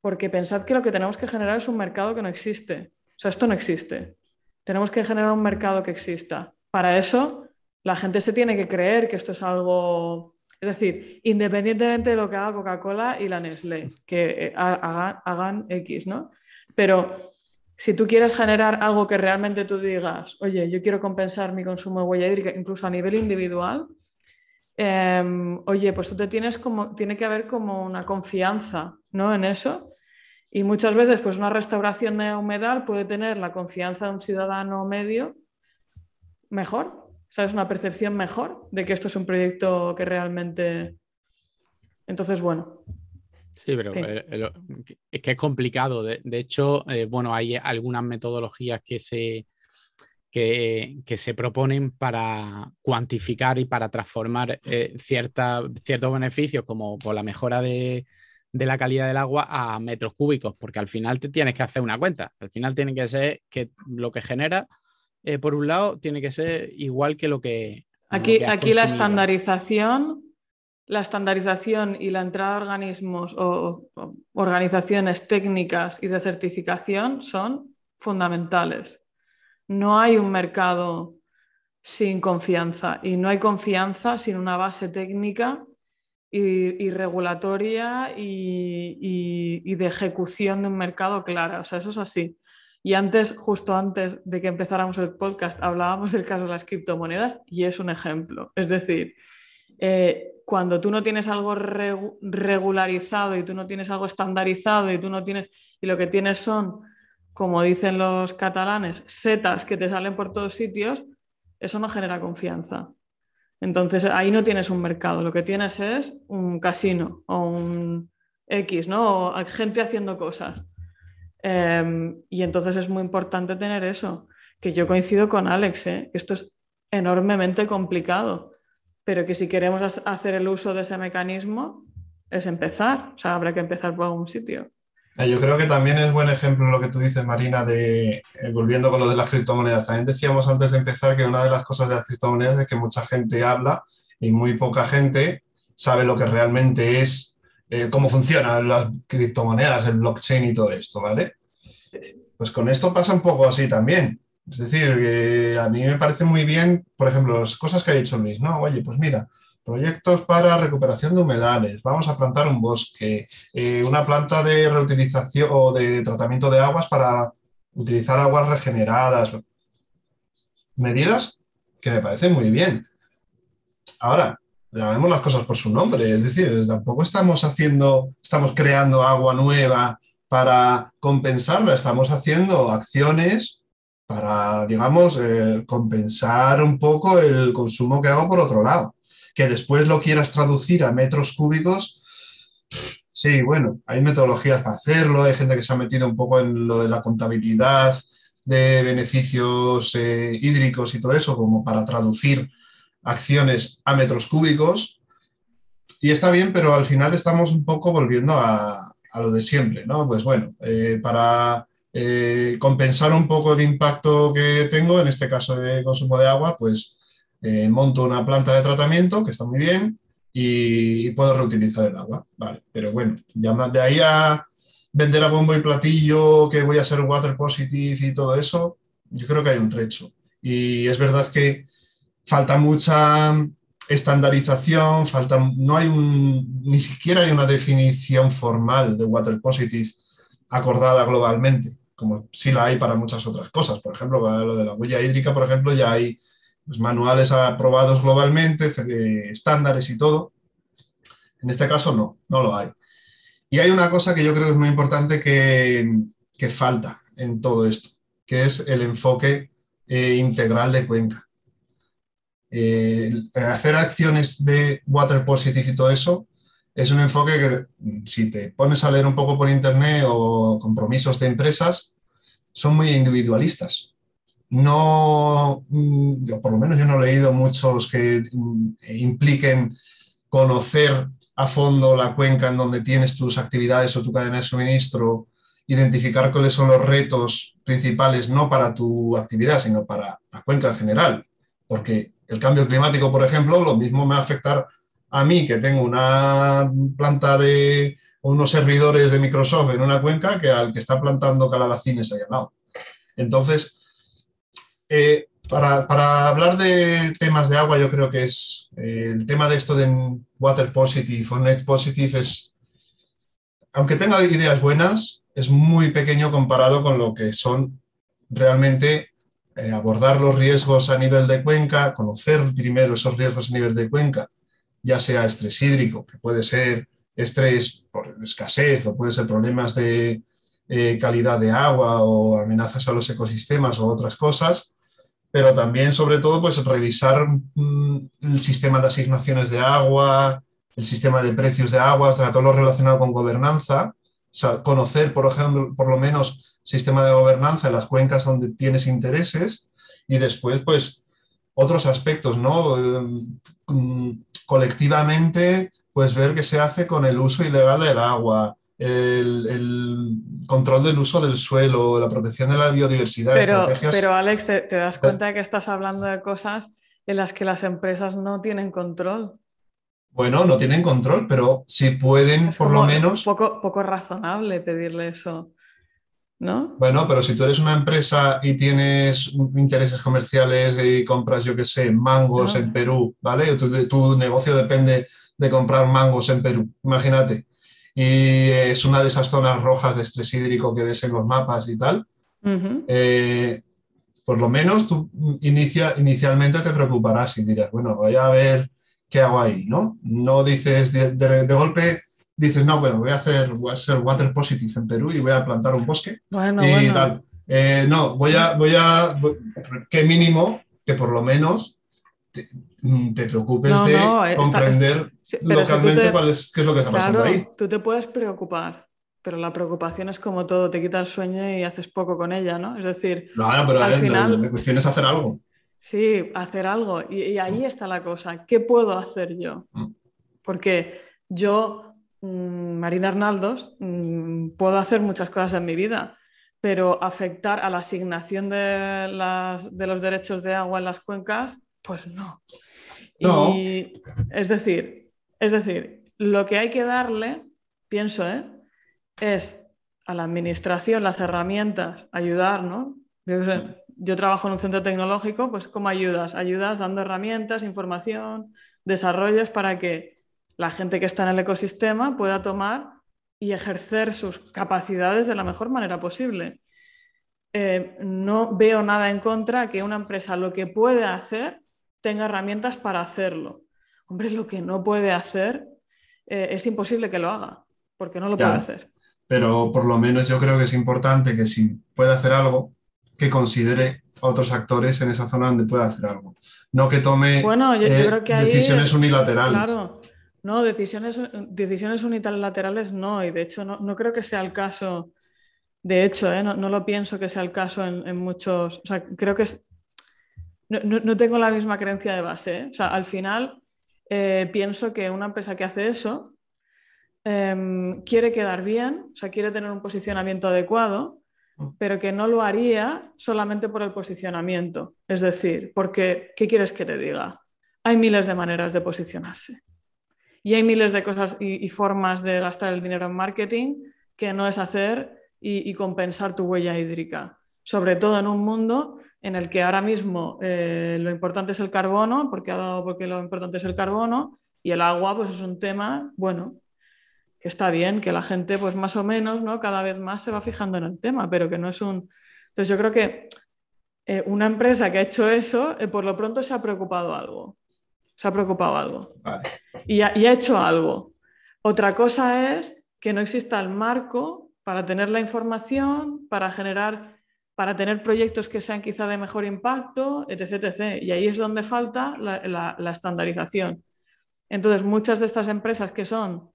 porque pensad que lo que tenemos que generar es un mercado que no existe. O sea, esto no existe. Tenemos que generar un mercado que exista. Para eso, la gente se tiene que creer que esto es algo... Es decir, independientemente de lo que haga Coca-Cola y la Nestlé, que eh, ha- hagan, hagan X, ¿no? Pero si tú quieres generar algo que realmente tú digas, oye, yo quiero compensar mi consumo de huella hídrica, incluso a nivel individual, em, oye, pues tú te tienes como, tiene que haber como una confianza, ¿no? En eso. Y muchas veces, pues una restauración de humedal puede tener la confianza de un ciudadano medio mejor, ¿sabes? Una percepción mejor de que esto es un proyecto que realmente... Entonces, bueno, Sí, pero eh, es que es complicado. De, de hecho, eh, bueno, hay algunas metodologías que se, que, que se proponen para cuantificar y para transformar eh, cierta- ciertos beneficios, como por la mejora de, de la calidad del agua, a metros cúbicos, porque al final te tienes que hacer una cuenta. Al final tiene que ser que lo que genera, eh, por un lado, tiene que ser igual que lo que... lo Aquí, que aquí la estandarización, la estandarización y la entrada a organismos o, organizaciones técnicas y de certificación son fundamentales. No hay un mercado sin confianza y no hay confianza sin una base técnica y, regulatoria y de ejecución de un mercado clara. O sea, eso es así. Y antes, justo antes de que empezáramos el podcast, hablábamos del caso de las criptomonedas y es un ejemplo. Es decir, eh, cuando tú no tienes algo regu- regularizado y tú no tienes algo estandarizado y tú no tienes, y lo que tienes son, como dicen los catalanes, setas que te salen por todos sitios, eso no genera confianza. Entonces ahí no tienes un mercado, lo que tienes es un casino o un X, ¿no? O gente haciendo cosas. Eh, y entonces es muy importante tener eso, que yo coincido con Alex, ¿eh? esto es enormemente complicado, pero que si queremos ha- hacer el uso de ese mecanismo es empezar, o sea, habrá que empezar por algún sitio. Eh, Yo creo que también es buen ejemplo lo que tú dices, Marina, de eh, volviendo con lo de las criptomonedas. También decíamos antes de empezar que una de las cosas de las criptomonedas es que mucha gente habla y muy poca gente sabe lo que realmente es, eh, cómo funcionan las criptomonedas, el blockchain y todo esto, ¿vale? Pues con esto pasa un poco así también. Es decir, que a mí me parece muy bien, por ejemplo, las cosas que ha dicho Luis, ¿no? Oye, pues mira, proyectos para recuperación de humedales, vamos a plantar un bosque, eh, una planta de reutilización o de tratamiento de aguas para utilizar aguas regeneradas. Medidas que me parecen muy bien. Ahora, llamemos las cosas por su nombre, es decir, tampoco estamos haciendo, estamos creando agua nueva para compensarla, estamos haciendo acciones para, digamos, eh, compensar un poco el consumo que hago por otro lado. Que después lo quieras traducir a metros cúbicos, sí, bueno, hay metodologías para hacerlo, hay gente que se ha metido un poco en lo de la contabilidad de beneficios eh, hídricos y todo eso, como para traducir acciones a metros cúbicos. Y está bien, pero al final estamos un poco volviendo a, lo de siempre, ¿no? Pues bueno, eh, para eh, compensar un poco el impacto que tengo, en este caso de consumo de agua, pues eh, monto una planta de tratamiento, que está muy bien, y, puedo reutilizar el agua. Vale, pero bueno, ya de ahí a vender a bombo y platillo, que voy a ser water positive y todo eso, yo creo que hay un trecho. Y es verdad que falta mucha estandarización, falta, no hay un, ni siquiera hay una definición formal de water positive acordada globalmente como sí la hay para muchas otras cosas. Por ejemplo, lo de la huella hídrica, por ejemplo, ya hay pues, manuales aprobados globalmente, estándares y todo. En este caso no, no lo hay. Y hay una cosa que yo creo que es muy importante que, falta en todo esto, que es el enfoque eh, integral de Cuenca. Eh, hacer acciones de water positive y todo eso es un enfoque que si te pones a leer un poco por internet o compromisos de empresas, son muy individualistas. No, mm, por lo menos yo no he leído muchos que mm, impliquen conocer a fondo la cuenca en donde tienes tus actividades o tu cadena de suministro, identificar cuáles son los retos principales, no para tu actividad, sino para la cuenca en general. Porque el cambio climático, por ejemplo, lo mismo me va a afectar a mí que tengo una planta de unos servidores de Microsoft en una cuenca que al que está plantando calabacines ahí al lado. Entonces, eh, para, hablar de temas de agua, yo creo que es eh, el tema de esto de water positive o net positive es, aunque tenga ideas buenas, es muy pequeño comparado con lo que son realmente eh, abordar los riesgos a nivel de cuenca, conocer primero esos riesgos a nivel de cuenca ya sea estrés hídrico, que puede ser estrés por escasez o puede ser problemas de eh, calidad de agua o amenazas a los ecosistemas o otras cosas, pero también sobre todo pues revisar mm, el sistema de asignaciones de agua, el sistema de precios de agua, todo lo relacionado con gobernanza, conocer por ejemplo por lo menos sistema de gobernanza en las cuencas donde tienes intereses y después pues otros aspectos, ¿no? Eh, mm, colectivamente, pues ver qué se hace con el uso ilegal del agua, el, control del uso del suelo, la protección de la biodiversidad. Pero, pero Alex, ¿te, das cuenta de que estás hablando de cosas en las que las empresas no tienen control? Bueno, no tienen control, pero si pueden, por lo menos. Poco, poco razonable pedirle eso. ¿No? Bueno, pero si tú eres una empresa y tienes intereses comerciales y compras, yo qué sé, mangos en Perú, ¿vale? Tu, tu, negocio depende de comprar mangos en Perú, imagínate. Y es una de esas zonas rojas de estrés hídrico que ves en los mapas y tal. Eh, por lo menos tú inicia, inicialmente te preocuparás y dirás, bueno, voy a ver qué hago ahí, ¿no? No dices de golpe dices, no, bueno, voy a hacer, voy a ser water positive en Perú y voy a plantar un bosque y tal. Eh, no, voy a, voy a, qué mínimo que por lo menos te, mm, preocupes de eh, comprender localmente cuál es, qué es lo que está pasando ahí. Tú te puedes preocupar, pero la preocupación es como todo, te quita el sueño y haces poco con ella, ¿no? Es decir, no, pero al final, la cuestión es hacer algo. Sí, hacer algo. Y, y, ahí está la cosa. ¿Qué puedo hacer yo? Mm. Porque yo Mm, Marina Arnaldos, mm, puedo hacer muchas cosas en mi vida, pero afectar a la asignación de, los derechos de agua en las cuencas, pues no. es decir, es decir, lo que hay que darle, pienso, ¿eh? es a la administración las herramientas, ayudar, ¿no? Yo trabajo en un centro tecnológico, pues ¿cómo ayudas? Ayudas dando herramientas, información, desarrollos para que la gente que está en el ecosistema pueda tomar y ejercer sus capacidades de la mejor manera posible. Eh, no veo nada en contra que una empresa lo que puede hacer tenga herramientas para hacerlo. Hombre, lo que no puede hacer eh, es imposible que lo haga, porque no lo puede hacer. Pero por lo menos yo creo que es importante que si puede hacer algo, que considere a otros actores en esa zona donde pueda hacer algo. No que tome eh, decisiones unilaterales. Claro, no, decisiones, decisiones unilaterales no, y de hecho no, creo que sea el caso. De hecho, eh, no, lo pienso que sea el caso en, muchos. O sea, creo que es. No, tengo la misma creencia de base. Eh. O sea, al final pienso que una empresa que hace eso em, quiere quedar bien, o sea, quiere tener un posicionamiento adecuado pero que no lo haría solamente por el posicionamiento. Es decir, porque, ¿qué quieres que te diga? Hay miles de maneras de posicionarse. Y hay miles de cosas y, formas de gastar el dinero en marketing que no es hacer y, compensar tu huella hídrica. Sobre todo en un mundo en el que ahora mismo eh, lo importante es el carbono, porque ha dado porque lo importante es el carbono, y el agua pues es un tema, bueno, que está bien, que la gente, pues más o menos, ¿no? Cada vez más se va fijando en el tema, pero que no es un... Entonces yo creo que eh, una empresa que ha hecho eso, eh, por lo pronto se ha preocupado algo. Se ha preocupado algo. Y, ha, hecho algo. Otra cosa es que no exista el marco para tener la información, para generar, para tener proyectos que sean quizá de mejor impacto, etc. etc. Y ahí es donde falta la, la estandarización. Entonces, muchas de estas empresas que son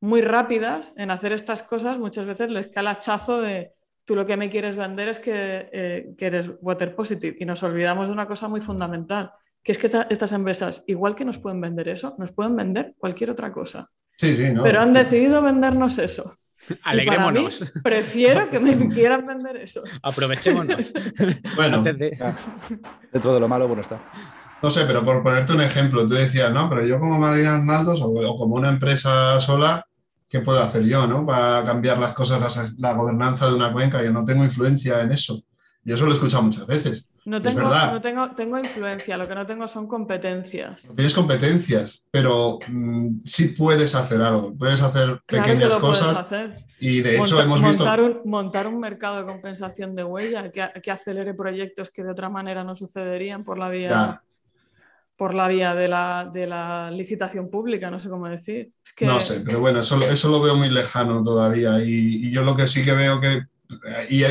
muy rápidas en hacer estas cosas, muchas veces les cae el hachazo de tú lo que me quieres vender es que, eh, eres water positive y nos olvidamos de una cosa muy fundamental, que es que estas empresas, igual que nos pueden vender eso, nos pueden vender cualquier otra cosa. Sí, sí, no. Pero han decidido vendernos eso. Alegrémonos. prefiero que me quieran vender eso. Aprovechémonos. bueno, dentro de lo malo, bueno está. No sé, pero por ponerte un ejemplo, tú decías, no, pero yo como Marina Arnaldos o como una empresa sola, ¿qué puedo hacer yo, no? Para cambiar las cosas, la, gobernanza de una cuenca. Yo no tengo influencia en eso. Yo eso lo he escuchado muchas veces. No tengo, no tengo, tengo influencia, lo que no tengo son competencias. tienes competencias, pero mm, sí puedes hacer algo, puedes hacer pequeñas cosas. Y de hecho hemos visto... Montar un, montar un, mercado de compensación de huella que, que, acelere proyectos que de otra manera no sucederían por la vía por la vía de la, licitación pública, no sé cómo decir. No sé, pero bueno, eso, eso lo veo muy lejano todavía y, yo lo que sí que veo que, y,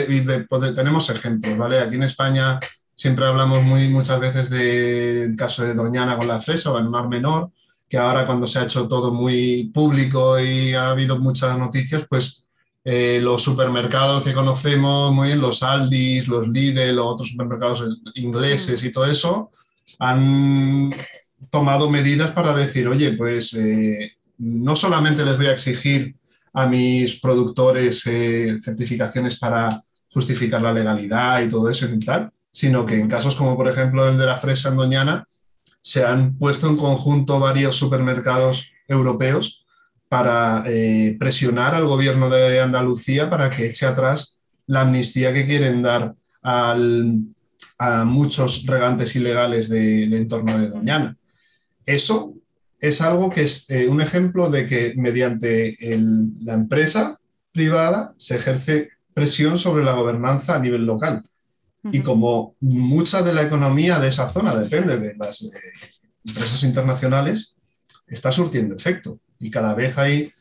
tenemos ejemplos, ¿vale? Aquí en España siempre hablamos muy, muchas veces del caso de Doñana con la fresa o el Mar Menor, que ahora cuando se ha hecho todo muy público y ha habido muchas noticias, pues eh, los supermercados que conocemos muy bien, los Aldis, los Lidl, los otros supermercados ingleses y todo eso, han tomado medidas para decir, oye, pues eh, no solamente les voy a exigir a mis productores eh, certificaciones para justificar la legalidad y todo eso y tal, sino que en casos como por ejemplo el de la fresa en Doñana, se han puesto en conjunto varios supermercados europeos para eh, presionar al gobierno de Andalucía para que eche atrás la amnistía que quieren dar a muchos regantes ilegales del entorno de Doñana. Eso es algo que es eh, un ejemplo de que mediante la empresa privada se ejerce presión sobre la gobernanza a nivel local. Y como mucha de la economía de esa zona depende de las eh, empresas internacionales, está surtiendo efecto. Y cada vez hay,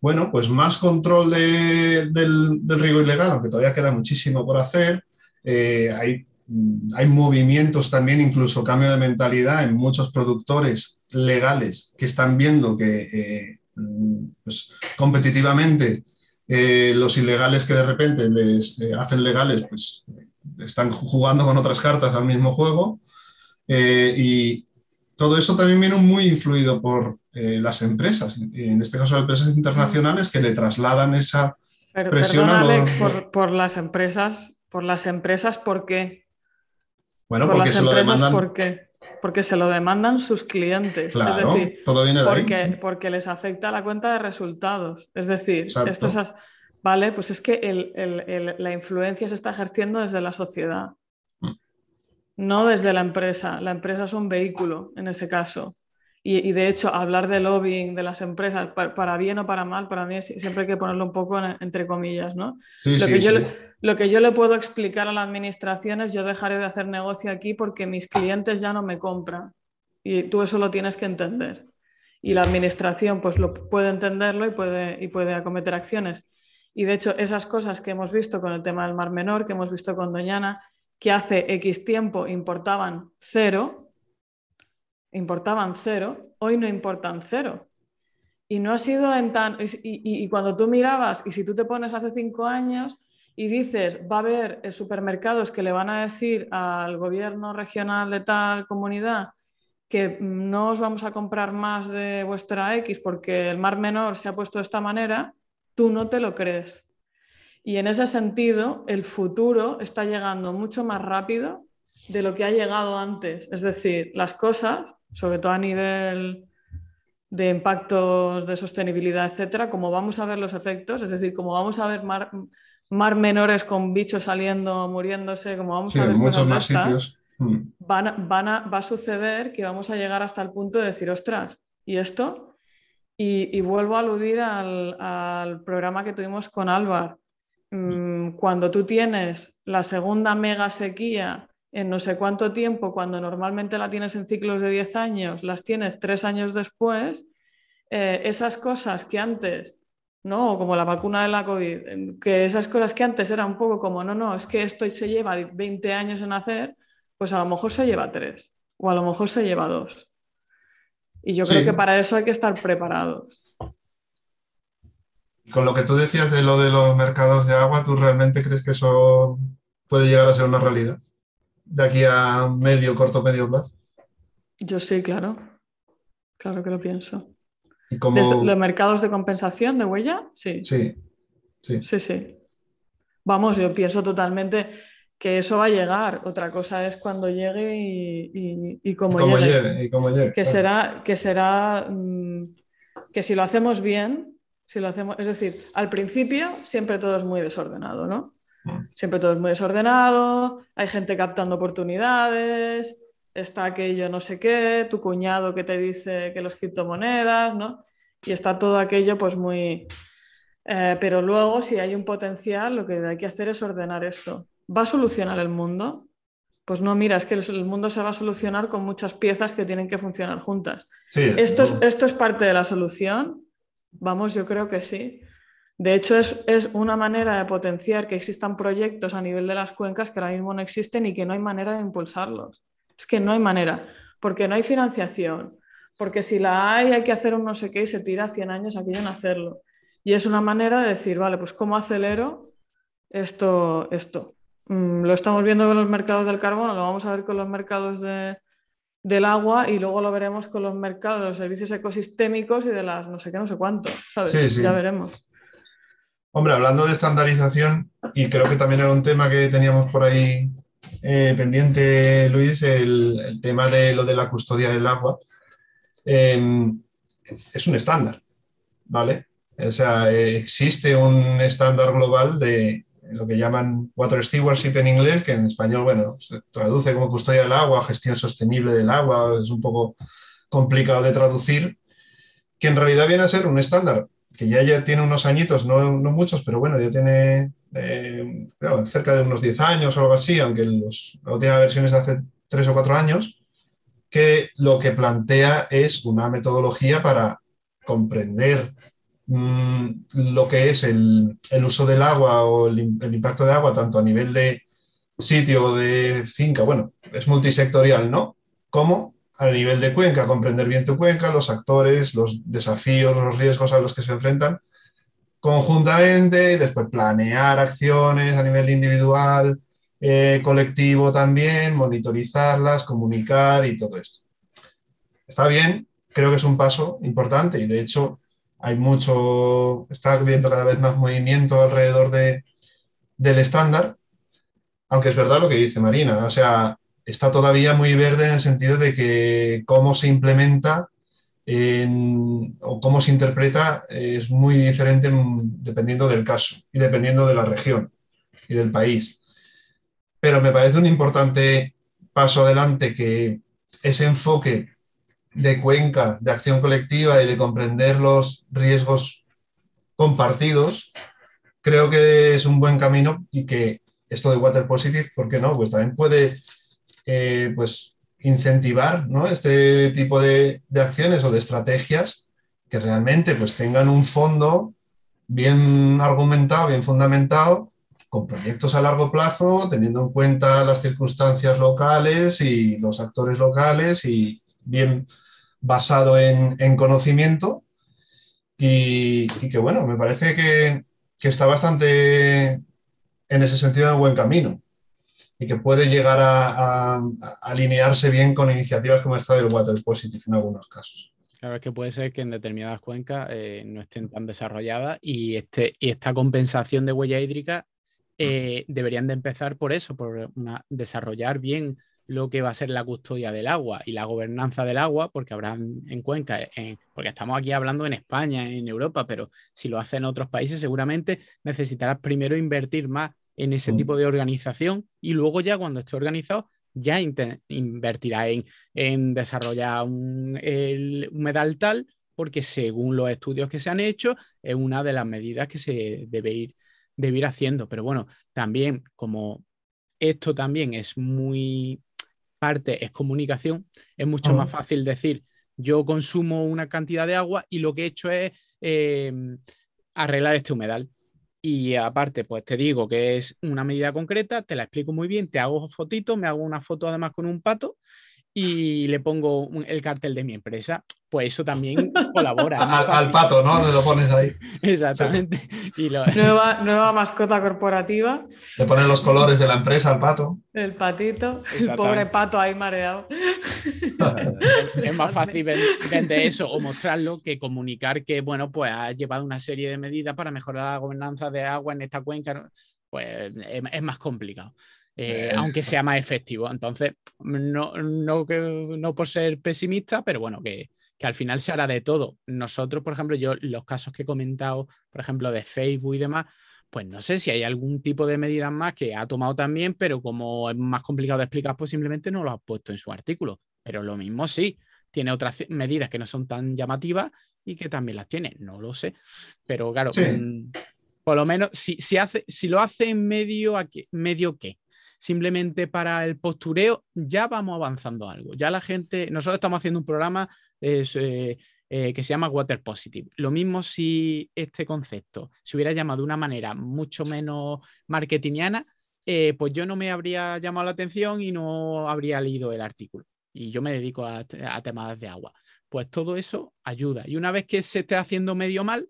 bueno, pues más control del, riego ilegal, aunque todavía queda muchísimo por hacer. Eh, hay Mm, hay movimientos también, incluso cambio de mentalidad en muchos productores legales que están viendo que eh, mm, pues, competitivamente los ilegales que de repente les hacen legales, pues están jugando con otras cartas al mismo juego. y todo eso también viene muy influido por las empresas, en este caso las empresas internacionales que le trasladan esa presión a los... por, por, las empresas, por las empresas, ¿por qué? Bueno, porque se lo demandan. Porque se lo demandan sus clientes. Claro, todo viene de porque, Porque les afecta la cuenta de resultados. Es decir, esto ¿vale? Pues es que el- el- el- la influencia se está ejerciendo desde la sociedad, Mm. no desde la empresa. La empresa es un vehículo en ese caso. Y, y de hecho, hablar de lobbying de las empresas, pa- para, bien o para mal, para mí es- siempre hay que ponerlo un poco en- entre comillas, ¿no? Sí, Lo sí, que, yo, sí. lo que yo le puedo explicar a la administración es yo dejaré de hacer negocio aquí porque mis clientes ya no me compran. Y tú eso lo tienes que entender. Y la administración pues lo puede entenderlo y puede, y puede acometer acciones. Y de hecho esas cosas que hemos visto con el tema del Mar Menor, que hemos visto con Doñana, que hace X tiempo importaban cero, importaban cero, hoy no importan cero. Y no ha sido en tan... Y, y- cuando tú mirabas, y si tú te pones hace cinco años y dices, va a haber eh, supermercados que le van a decir al gobierno regional de tal comunidad que mm, no os vamos a comprar más de vuestra X porque el mar menor se ha puesto de esta manera, tú no te lo crees. Y en ese sentido, el futuro está llegando mucho más rápido de lo que ha llegado antes. Es decir, las cosas, sobre todo a nivel de impactos de sostenibilidad, etcétera, como vamos a ver los efectos, es decir, como vamos a ver mar, mar menores con bichos saliendo, muriéndose, como vamos Sí, a ver muchos más sitios. Mm. van a- van a- va a suceder que vamos a llegar hasta el punto de decir, ostras, ¿y esto? Y, y vuelvo a aludir al, al programa que tuvimos con Álvar. Mm, Cuando tú tienes la segunda mega sequía en no sé cuánto tiempo, cuando normalmente la tienes en ciclos de 10 años, las tienes tres años después, eh, esas cosas que antes, ¿no? Como la vacuna de la COVID, en- que esas cosas que antes eran un poco como, no, no, es que esto se lleva 20 años en hacer, pues a lo mejor se lleva tres o a lo mejor se lleva dos. Y yo Sí. creo que para eso hay que estar preparados. Con lo que tú decías de lo de los mercados de agua, ¿tú realmente crees que eso puede llegar a ser una realidad? De aquí a medio, corto, medio plazo. Yo sí, claro. Claro que lo pienso. Y como... Desde los mercados de compensación de huella, sí. Sí, sí. Sí, sí. Vamos, yo pienso totalmente que eso va a llegar. Otra cosa es cuando llegue y, y, y cómo llegue. llegue, y cómo llegue, Que claro. será, que será mm, que si lo hacemos bien, si lo hacemos, es decir, al principio siempre todo es muy desordenado, ¿no? Mm. Siempre todo es muy desordenado, hay gente captando oportunidades, está aquello no sé qué, tu cuñado que te dice que los criptomonedas, ¿no? Y está todo aquello pues muy... eh, pero luego si hay un potencial, lo que hay que hacer es ordenar esto. ¿Va a solucionar el mundo? Pues no, mira, es que el mundo se va a solucionar con muchas piezas que tienen que funcionar juntas. Sí, ¿Esto es, no. ¿Esto es parte de la solución? Vamos, yo creo que sí. De hecho, es, es una manera de potenciar que existan proyectos a nivel de las cuencas que ahora mismo no existen y que no hay manera de impulsarlos. Es que no hay manera, porque no hay financiación, porque si la hay hay que hacer un no sé qué y se tira 100 años aquello en hacerlo. Y es una manera de decir, vale, pues ¿cómo acelero esto? esto? Mm, lo estamos viendo con los mercados del carbono, lo vamos a ver con los mercados de, del agua y luego lo veremos con los mercados de los servicios ecosistémicos y de las no sé qué, no sé cuánto, ¿sabes? Sí, sí. Ya veremos. Hombre, hablando de estandarización, y creo que también era un tema que teníamos por ahí eh, pendiente, Luis, el, el tema de lo de la custodia del agua. Eh, es un estándar, ¿vale? O sea, eh, existe un estándar global de lo que llaman Water Stewardship en inglés, que en español, bueno, se traduce como custodia del agua, gestión sostenible del agua, es un poco complicado de traducir, que en realidad viene a ser un estándar que ya, ya tiene unos añitos, no, no muchos, pero bueno, ya tiene eh, claro, cerca de unos 10 años o algo así, aunque los, la última versión es de hace 3 o 4 años, que lo que plantea es una metodología para comprender mmm, lo que es el, el, uso del agua o el, el, impacto de agua, tanto a nivel de sitio de finca, bueno, es multisectorial, ¿no? Como a nivel de cuenca, comprender bien tu cuenca, los actores, los desafíos, los riesgos a los que se enfrentan conjuntamente y después planear acciones a nivel individual, eh, colectivo también, monitorizarlas, comunicar y todo esto. Está bien, creo que es un paso importante y de hecho hay mucho, está habiendo cada vez más movimiento alrededor de, del estándar, aunque es verdad lo que dice Marina, o sea, está todavía muy verde en el sentido de que cómo se implementa o cómo se interpreta es muy diferente dependiendo del caso y dependiendo de la región y del país. Pero me parece un importante paso adelante que ese enfoque de cuenca, de acción colectiva y de comprender los riesgos compartidos, creo que es un buen camino y que esto de Water Positive, ¿por qué no? Pues también puede eh, pues, incentivar ¿no? este tipo de, acciones o de estrategias que realmente pues, tengan un fondo bien argumentado, bien fundamentado, con proyectos a largo plazo, teniendo en cuenta las circunstancias locales y los actores locales y bien basado en, conocimiento. Y, que bueno, me parece que, que está bastante en ese sentido en buen camino y que puede llegar a, alinearse bien con iniciativas como esta del Water Positive en algunos casos. Claro, es que puede ser que en determinadas cuencas eh, no estén tan desarrolladas y, este, y esta compensación de huella hídrica eh, deberían de empezar por eso, por desarrollar bien lo que va a ser la custodia del agua y la gobernanza del agua, porque habrán en Cuenca, porque estamos aquí hablando en España, en Europa, pero si lo hacen en otros países, seguramente necesitarás primero invertir más en ese mm. tipo de organización y luego ya cuando esté organizado ya invertirá en, desarrollar un, el humedal tal, porque según los estudios que se han hecho, es una de las medidas que se debe ir, debe ir haciendo. Pero bueno, también como esto también es muy parte, es comunicación, es mucho más fácil decir, yo consumo una cantidad de agua y lo que he hecho es em, arreglar este humedal. Y aparte, pues te digo que es una medida concreta, te la explico muy bien, te hago fotitos, me hago una foto además con un pato y le pongo el cartel de mi empresa, pues eso también colabora. al, pato, ¿no? Le lo pones ahí. Exactamente. nueva, nueva mascota corporativa. Le ponen los colores de la empresa al pato. El patito, el pobre pato ahí mareado. es más fácil vender eso o mostrarlo que comunicar que, bueno, pues ha llevado una serie de medidas para mejorar la gobernanza de agua en esta cuenca, pues es, más complicado. Eh, aunque sea más efectivo. Entonces, no, no, no por ser pesimista, pero bueno, que, que al final se hará de todo. Nosotros, por ejemplo, yo los casos que he comentado, por ejemplo, de Facebook y demás, pues no sé si hay algún tipo de medidas más que ha tomado también, pero como es más complicado de explicar, pues simplemente no lo ha puesto en su artículo. Pero lo mismo sí, tiene otras medidas que no son tan llamativas y que también las tiene, no lo sé. Pero claro, mm, por lo menos si, si, hace, si lo hace en medio, medio qué, simplemente para el postureo, ya vamos avanzando algo. Ya la gente, nosotros estamos haciendo un programa eh, eh, que se llama Water Positive. Lo mismo si este concepto se hubiera llamado de una manera mucho menos marketingiana, eh, pues yo no me habría llamado la atención y no habría leído el artículo. Y yo me dedico a, temas de agua. Pues todo eso ayuda. Y una vez que se esté haciendo medio mal,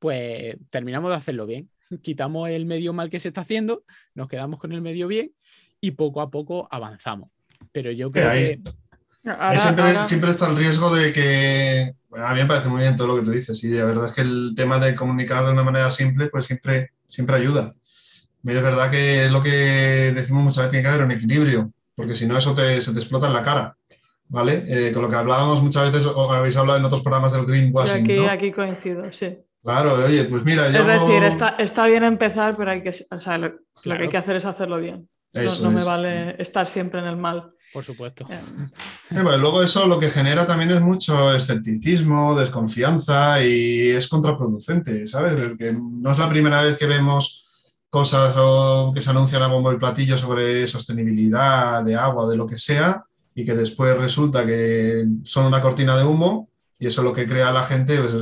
pues terminamos de hacerlo bien. Quitamos el medio mal que se está haciendo, nos quedamos con el medio bien y poco a poco avanzamos. Pero yo creo que siempre, está el riesgo de que, a mí me parece muy bien todo lo que tú dices y la verdad es que el tema de comunicar de una manera simple pues siempre, siempre ayuda. Es verdad que es lo que decimos muchas veces, tiene que haber un equilibrio, porque si no eso se te explota en la cara. ¿Vale? Eh, con lo que hablábamos muchas veces, o habéis hablado en otros programas del greenwashing. Aquí, aquí coincido, sí. Claro, oye, pues mira, Es decir, está, bien empezar, pero hay que, lo, que hay que hacer es hacerlo bien. no, me vale estar siempre en el mal. Por supuesto. luego eso lo que genera también es mucho escepticismo, desconfianza y es contraproducente, ¿sabes? Porque no es la primera vez que vemos cosas o que se anuncian a bombo y platillo sobre sostenibilidad de agua o de lo que sea y que después resulta que son una cortina de humo y eso lo que crea a la gente pues,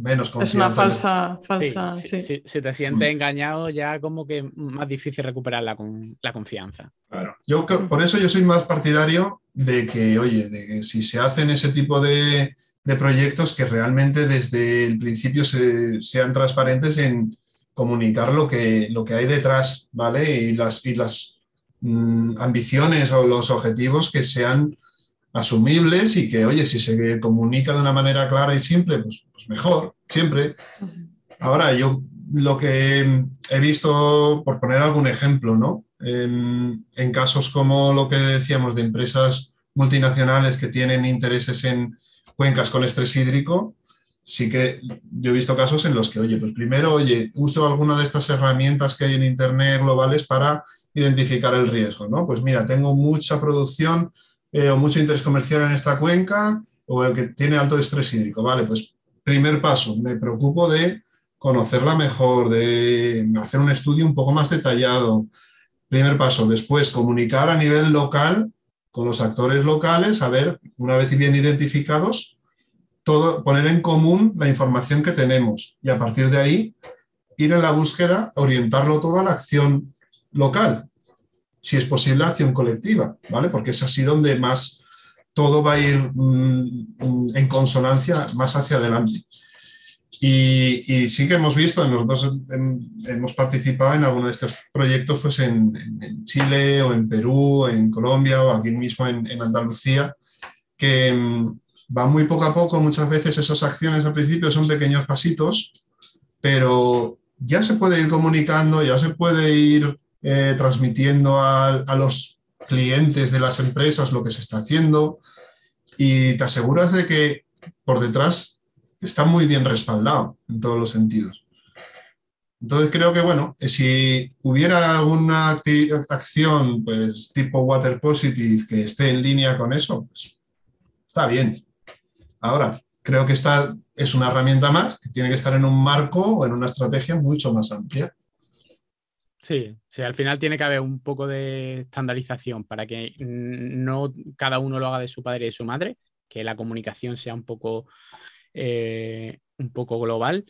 menos confianza. Es una falsa, falsa, Si, te sientes engañado, ya como que más difícil recuperar la, la confianza. Claro. Yo, por eso yo soy más partidario de que, oye, de que si se hacen ese tipo de, de proyectos, que realmente desde el principio se, sean transparentes en comunicar lo que, lo que hay detrás, ¿vale? Y las, y las mm, ambiciones o los objetivos que sean asumibles y que, oye, si se comunica de una manera clara y simple, pues, pues mejor, siempre. Ahora, yo lo que he visto, por poner algún ejemplo, ¿no? En, casos como lo que decíamos de empresas multinacionales que tienen intereses en cuencas con estrés hídrico, sí que yo he visto casos en los que, oye, pues primero, oye, uso alguna de estas herramientas que hay en Internet globales para identificar el riesgo, ¿no? Pues mira, tengo mucha producción eh, o mucho interés comercial en esta cuenca o el que tiene alto estrés hídrico, ¿vale? Pues primer paso, me preocupo de conocerla mejor, de hacer un estudio un poco más detallado. Primer paso, después comunicar a nivel local con los actores locales, a ver, una vez bien identificados, todo, poner en común la información que tenemos y a partir de ahí ir en la búsqueda, orientarlo todo a la acción local, si es posible acción colectiva, ¿vale? Porque es así donde más todo va a ir mm, en consonancia más hacia adelante. Y, sí que hemos visto, nosotros hemos participado en algunos de estos proyectos pues en, Chile o en Perú, en Colombia o aquí mismo en, Andalucía, que mm, va muy poco a poco, muchas veces esas acciones al principio son pequeños pasitos, pero ya se puede ir comunicando, ya se puede ir eh, transmitiendo a, los clientes de las empresas lo que se está haciendo y te aseguras de que por detrás está muy bien respaldado en todos los sentidos. Entonces creo que, bueno, eh, si hubiera alguna acción pues, tipo Water Positive que esté en línea con eso, pues, está bien. Ahora, creo que esta es una herramienta más que tiene que estar en un marco o en una estrategia mucho más amplia. Sí, sí, al final tiene que haber un poco de estandarización para que no cada uno lo haga de su padre y de su madre, que la comunicación sea un poco, eh, un poco global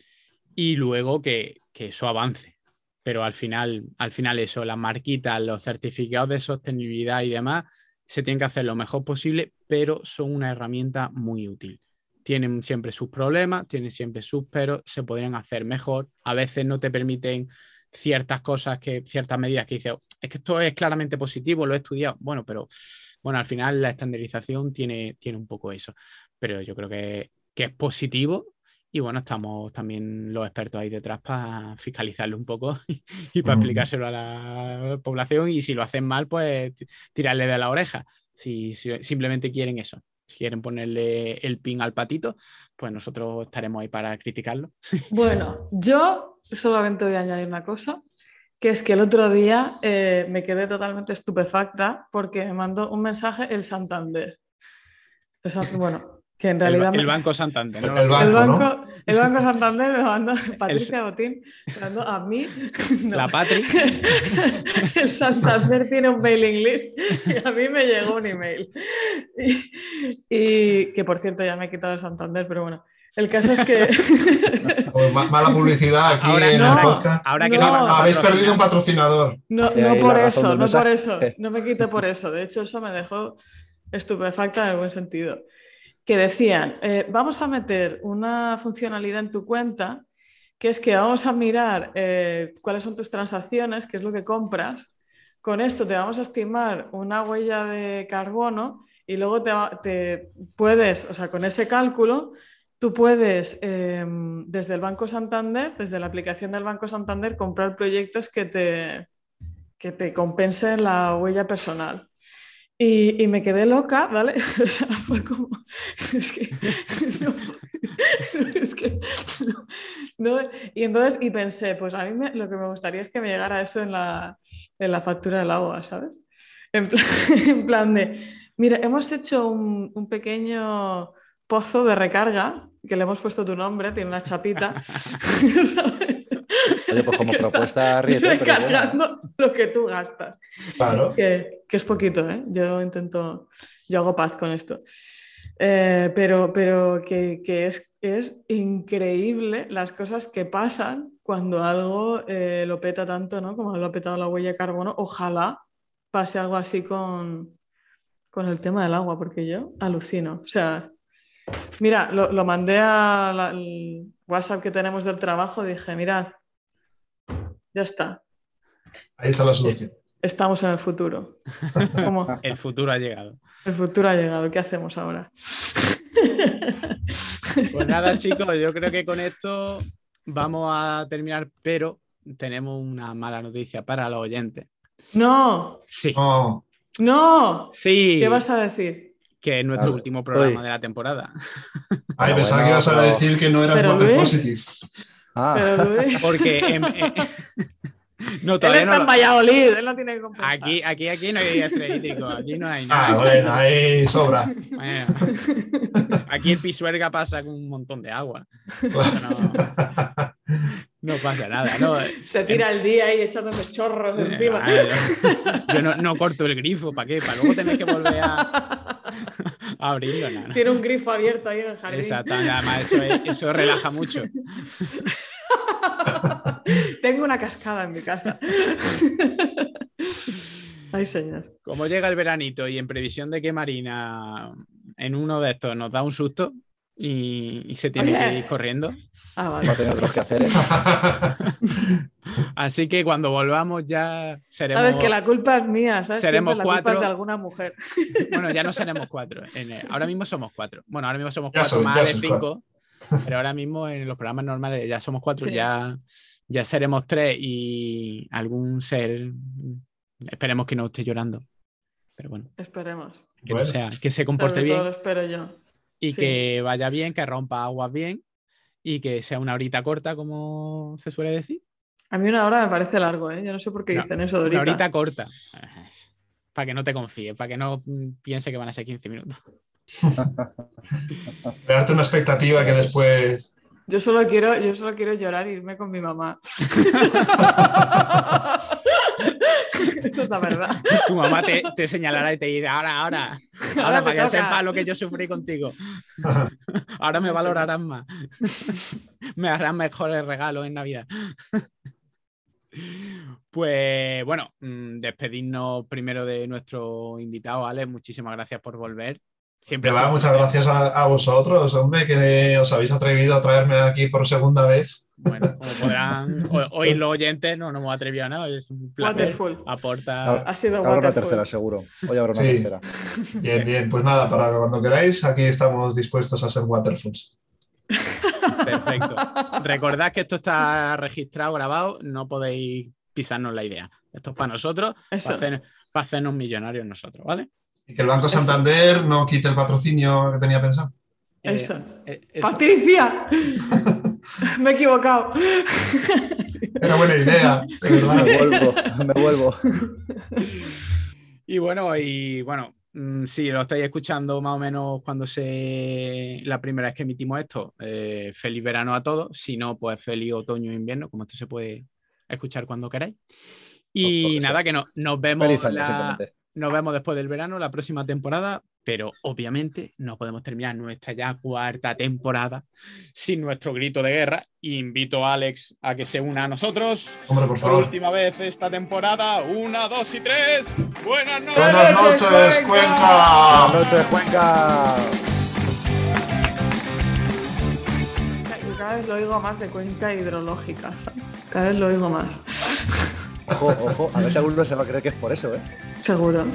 y luego que, eso avance. Pero al final, al final eso, las marquitas, los certificados de sostenibilidad y demás, se tienen que hacer lo mejor posible, pero son una herramienta muy útil. Tienen siempre sus problemas, tienen siempre sus pero, se podrían hacer mejor. A veces no te permiten ciertas cosas, que, ciertas medidas que dice, es que esto es claramente positivo, lo he estudiado. Bueno, pero bueno, al final la estandarización tiene, tiene un poco eso. Pero yo creo que, es positivo y bueno, estamos también los expertos ahí detrás para fiscalizarlo un poco y, para explicárselo a la población. Y si lo hacen mal, pues tirarle de la oreja. si simplemente quieren eso si quieren ponerle el pin al patito, pues nosotros estaremos ahí para criticarlo. Bueno, yo solamente voy a añadir una cosa, que es que el otro día eh, me quedé totalmente estupefacta porque me mandó un mensaje el Santander. Bueno, que en realidad... El, Banco Santander. El, banco, el, banco, Santander me mandó, Patricia Botín, me mandó a mí. La Patri. el Santander tiene un mailing list y a mí me llegó un email. Y, que por cierto ya me he quitado el Santander, pero bueno. El caso es que. Pues mala publicidad aquí en el podcast. Ahora que habéis perdido un patrocinador. No, no por eso, no por eso. No me quite por eso. De hecho, eso me dejó estupefacta en el buen sentido que decían, eh, vamos a meter una funcionalidad en tu cuenta, que es que vamos a mirar eh, cuáles son tus transacciones, qué es lo que compras. Con esto te vamos a estimar una huella de carbono y luego te, puedes, o sea, con ese cálculo, tú puedes em, desde el Banco Santander, desde la aplicación del Banco Santander, comprar proyectos que te, que te compensen la huella personal. Y, me quedé loca, ¿vale? O sea, fue como, es que, es que, no, Y entonces, y pensé, pues a mí lo que me gustaría es que me llegara eso en la, en la factura del agua, ¿sabes? En plan, en plan, de, mira, hemos hecho un, un pequeño pozo de recarga, que le hemos puesto tu nombre, tiene una chapita, ¿sabes? Oye, pues como propuesta ríete, Recargando lo que tú gastas. Claro. Que, es poquito, ¿eh? Yo intento, yo hago paz con esto. Eh, pero pero que, es, es, increíble las cosas que pasan cuando algo eh, lo peta tanto, ¿no? Como lo ha petado la huella de carbono. Ojalá pase algo así con, con el tema del agua, porque yo alucino. O sea, mira, lo, lo mandé al WhatsApp que tenemos del trabajo, dije, mirad, ya está. Ahí está la solución. Estamos en el futuro. El futuro ha llegado. El futuro ha llegado. ¿Qué hacemos ahora? Pues nada, chicos, yo creo que con esto vamos a terminar, pero tenemos una mala noticia para los oyentes. No. Sí. No. No. Sí. ¿Qué vas a decir? Que es nuestro último programa de la temporada. Ay, pensaba que ibas a decir que no eras water positive. Ah. Porque en, no, todavía él está en Valladolid, él no tiene que compensar. Aquí, aquí, aquí no hay estrés hídrico, aquí no hay nada. Ah, bueno, ahí sobra. aquí el pisuerga pasa con un montón de agua. No, pasa nada. No. Se tira el día ahí echándose chorros eh, encima. Yo no, no, corto el grifo, ¿para qué? Para luego tener que volver a, abrirlo. Nada. Tiene un grifo abierto ahí en el jardín. Exacto, además eso, eso relaja mucho. Tengo una cascada en mi casa. Ay, señor. Como llega el veranito y en previsión de que Marina en uno de estos nos da un susto y, se tiene que ir corriendo. Ah, vale. No tengo otros que hacer. ¿eh? Así que cuando volvamos ya seremos. Sabes que la culpa es mía, ¿sabes? Seremos la cuatro. Culpa es de alguna mujer. Bueno, ya no seremos cuatro. ahora mismo somos cuatro. Bueno, ahora mismo somos cuatro más de cinco. Pero ahora mismo en los programas normales ya somos cuatro, ya, ya seremos tres y algún ser, esperemos que no esté llorando. Pero bueno. Esperemos. Que no sea, que se comporte bien. espero yo. Y que vaya bien, que rompa aguas bien y que sea una horita corta, como se suele decir. A mí una hora me parece largo, ¿eh? Yo no sé por qué dicen eso de Una horita corta. Para que no te confíes, para que no piense que van a ser 15 minutos. Crearte una expectativa que después. Yo solo quiero, yo solo quiero llorar e irme con mi mamá. Eso es la verdad. Tu mamá te, señalará y te dirá, ahora, ahora, ahora, para que sepas lo que yo sufrí contigo. Ahora me valorarán más. Me harán mejores regalos en Navidad. Pues bueno, mm, despedirnos primero de nuestro invitado, Alex. Muchísimas gracias por volver. Siempre va, muchas gracias a, vosotros, hombre, que os habéis atrevido a traerme aquí por segunda vez. Bueno, como podrán oír los oyentes, no, no hemos atrevido a nada, es un placer. Aporta. Ha sido habrá una tercera, seguro. Hoy habrá una tercera. Bien, bien, pues nada, para cuando queráis, aquí estamos dispuestos a ser Waterfoods. Perfecto. Recordad que esto está registrado, grabado, no podéis pisarnos la idea. Esto es para nosotros, para, para hacernos millonarios nosotros, ¿vale? Y que el Banco Santander no quite el patrocinio que tenía pensado. Eh, eso. Eh, ¡Patricia! me he equivocado. Era buena idea. me vuelvo, me vuelvo. Y bueno, y bueno, mm, si lo estáis escuchando más o menos cuando se la primera vez que emitimos esto, eh, feliz verano a todos. Si no, pues feliz otoño e invierno, como esto se puede escuchar cuando queráis. Y nada, que no, nos vemos. la, nos vemos después del verano, la próxima temporada, pero obviamente no podemos terminar nuestra ya cuarta temporada sin nuestro grito de guerra. Invito a Alex a que se una a nosotros. Hombre, por favor. última vez esta temporada. Una, dos y tres. Buenas noches. Buenas noches, Cuenca. Buenas noches, Cuenca. Cada vez lo oigo más de cuenca hidrológica. Cada vez lo oigo más. Ojo, ojo, a ver si alguno se va a creer que es por eso, ¿eh? Seguro.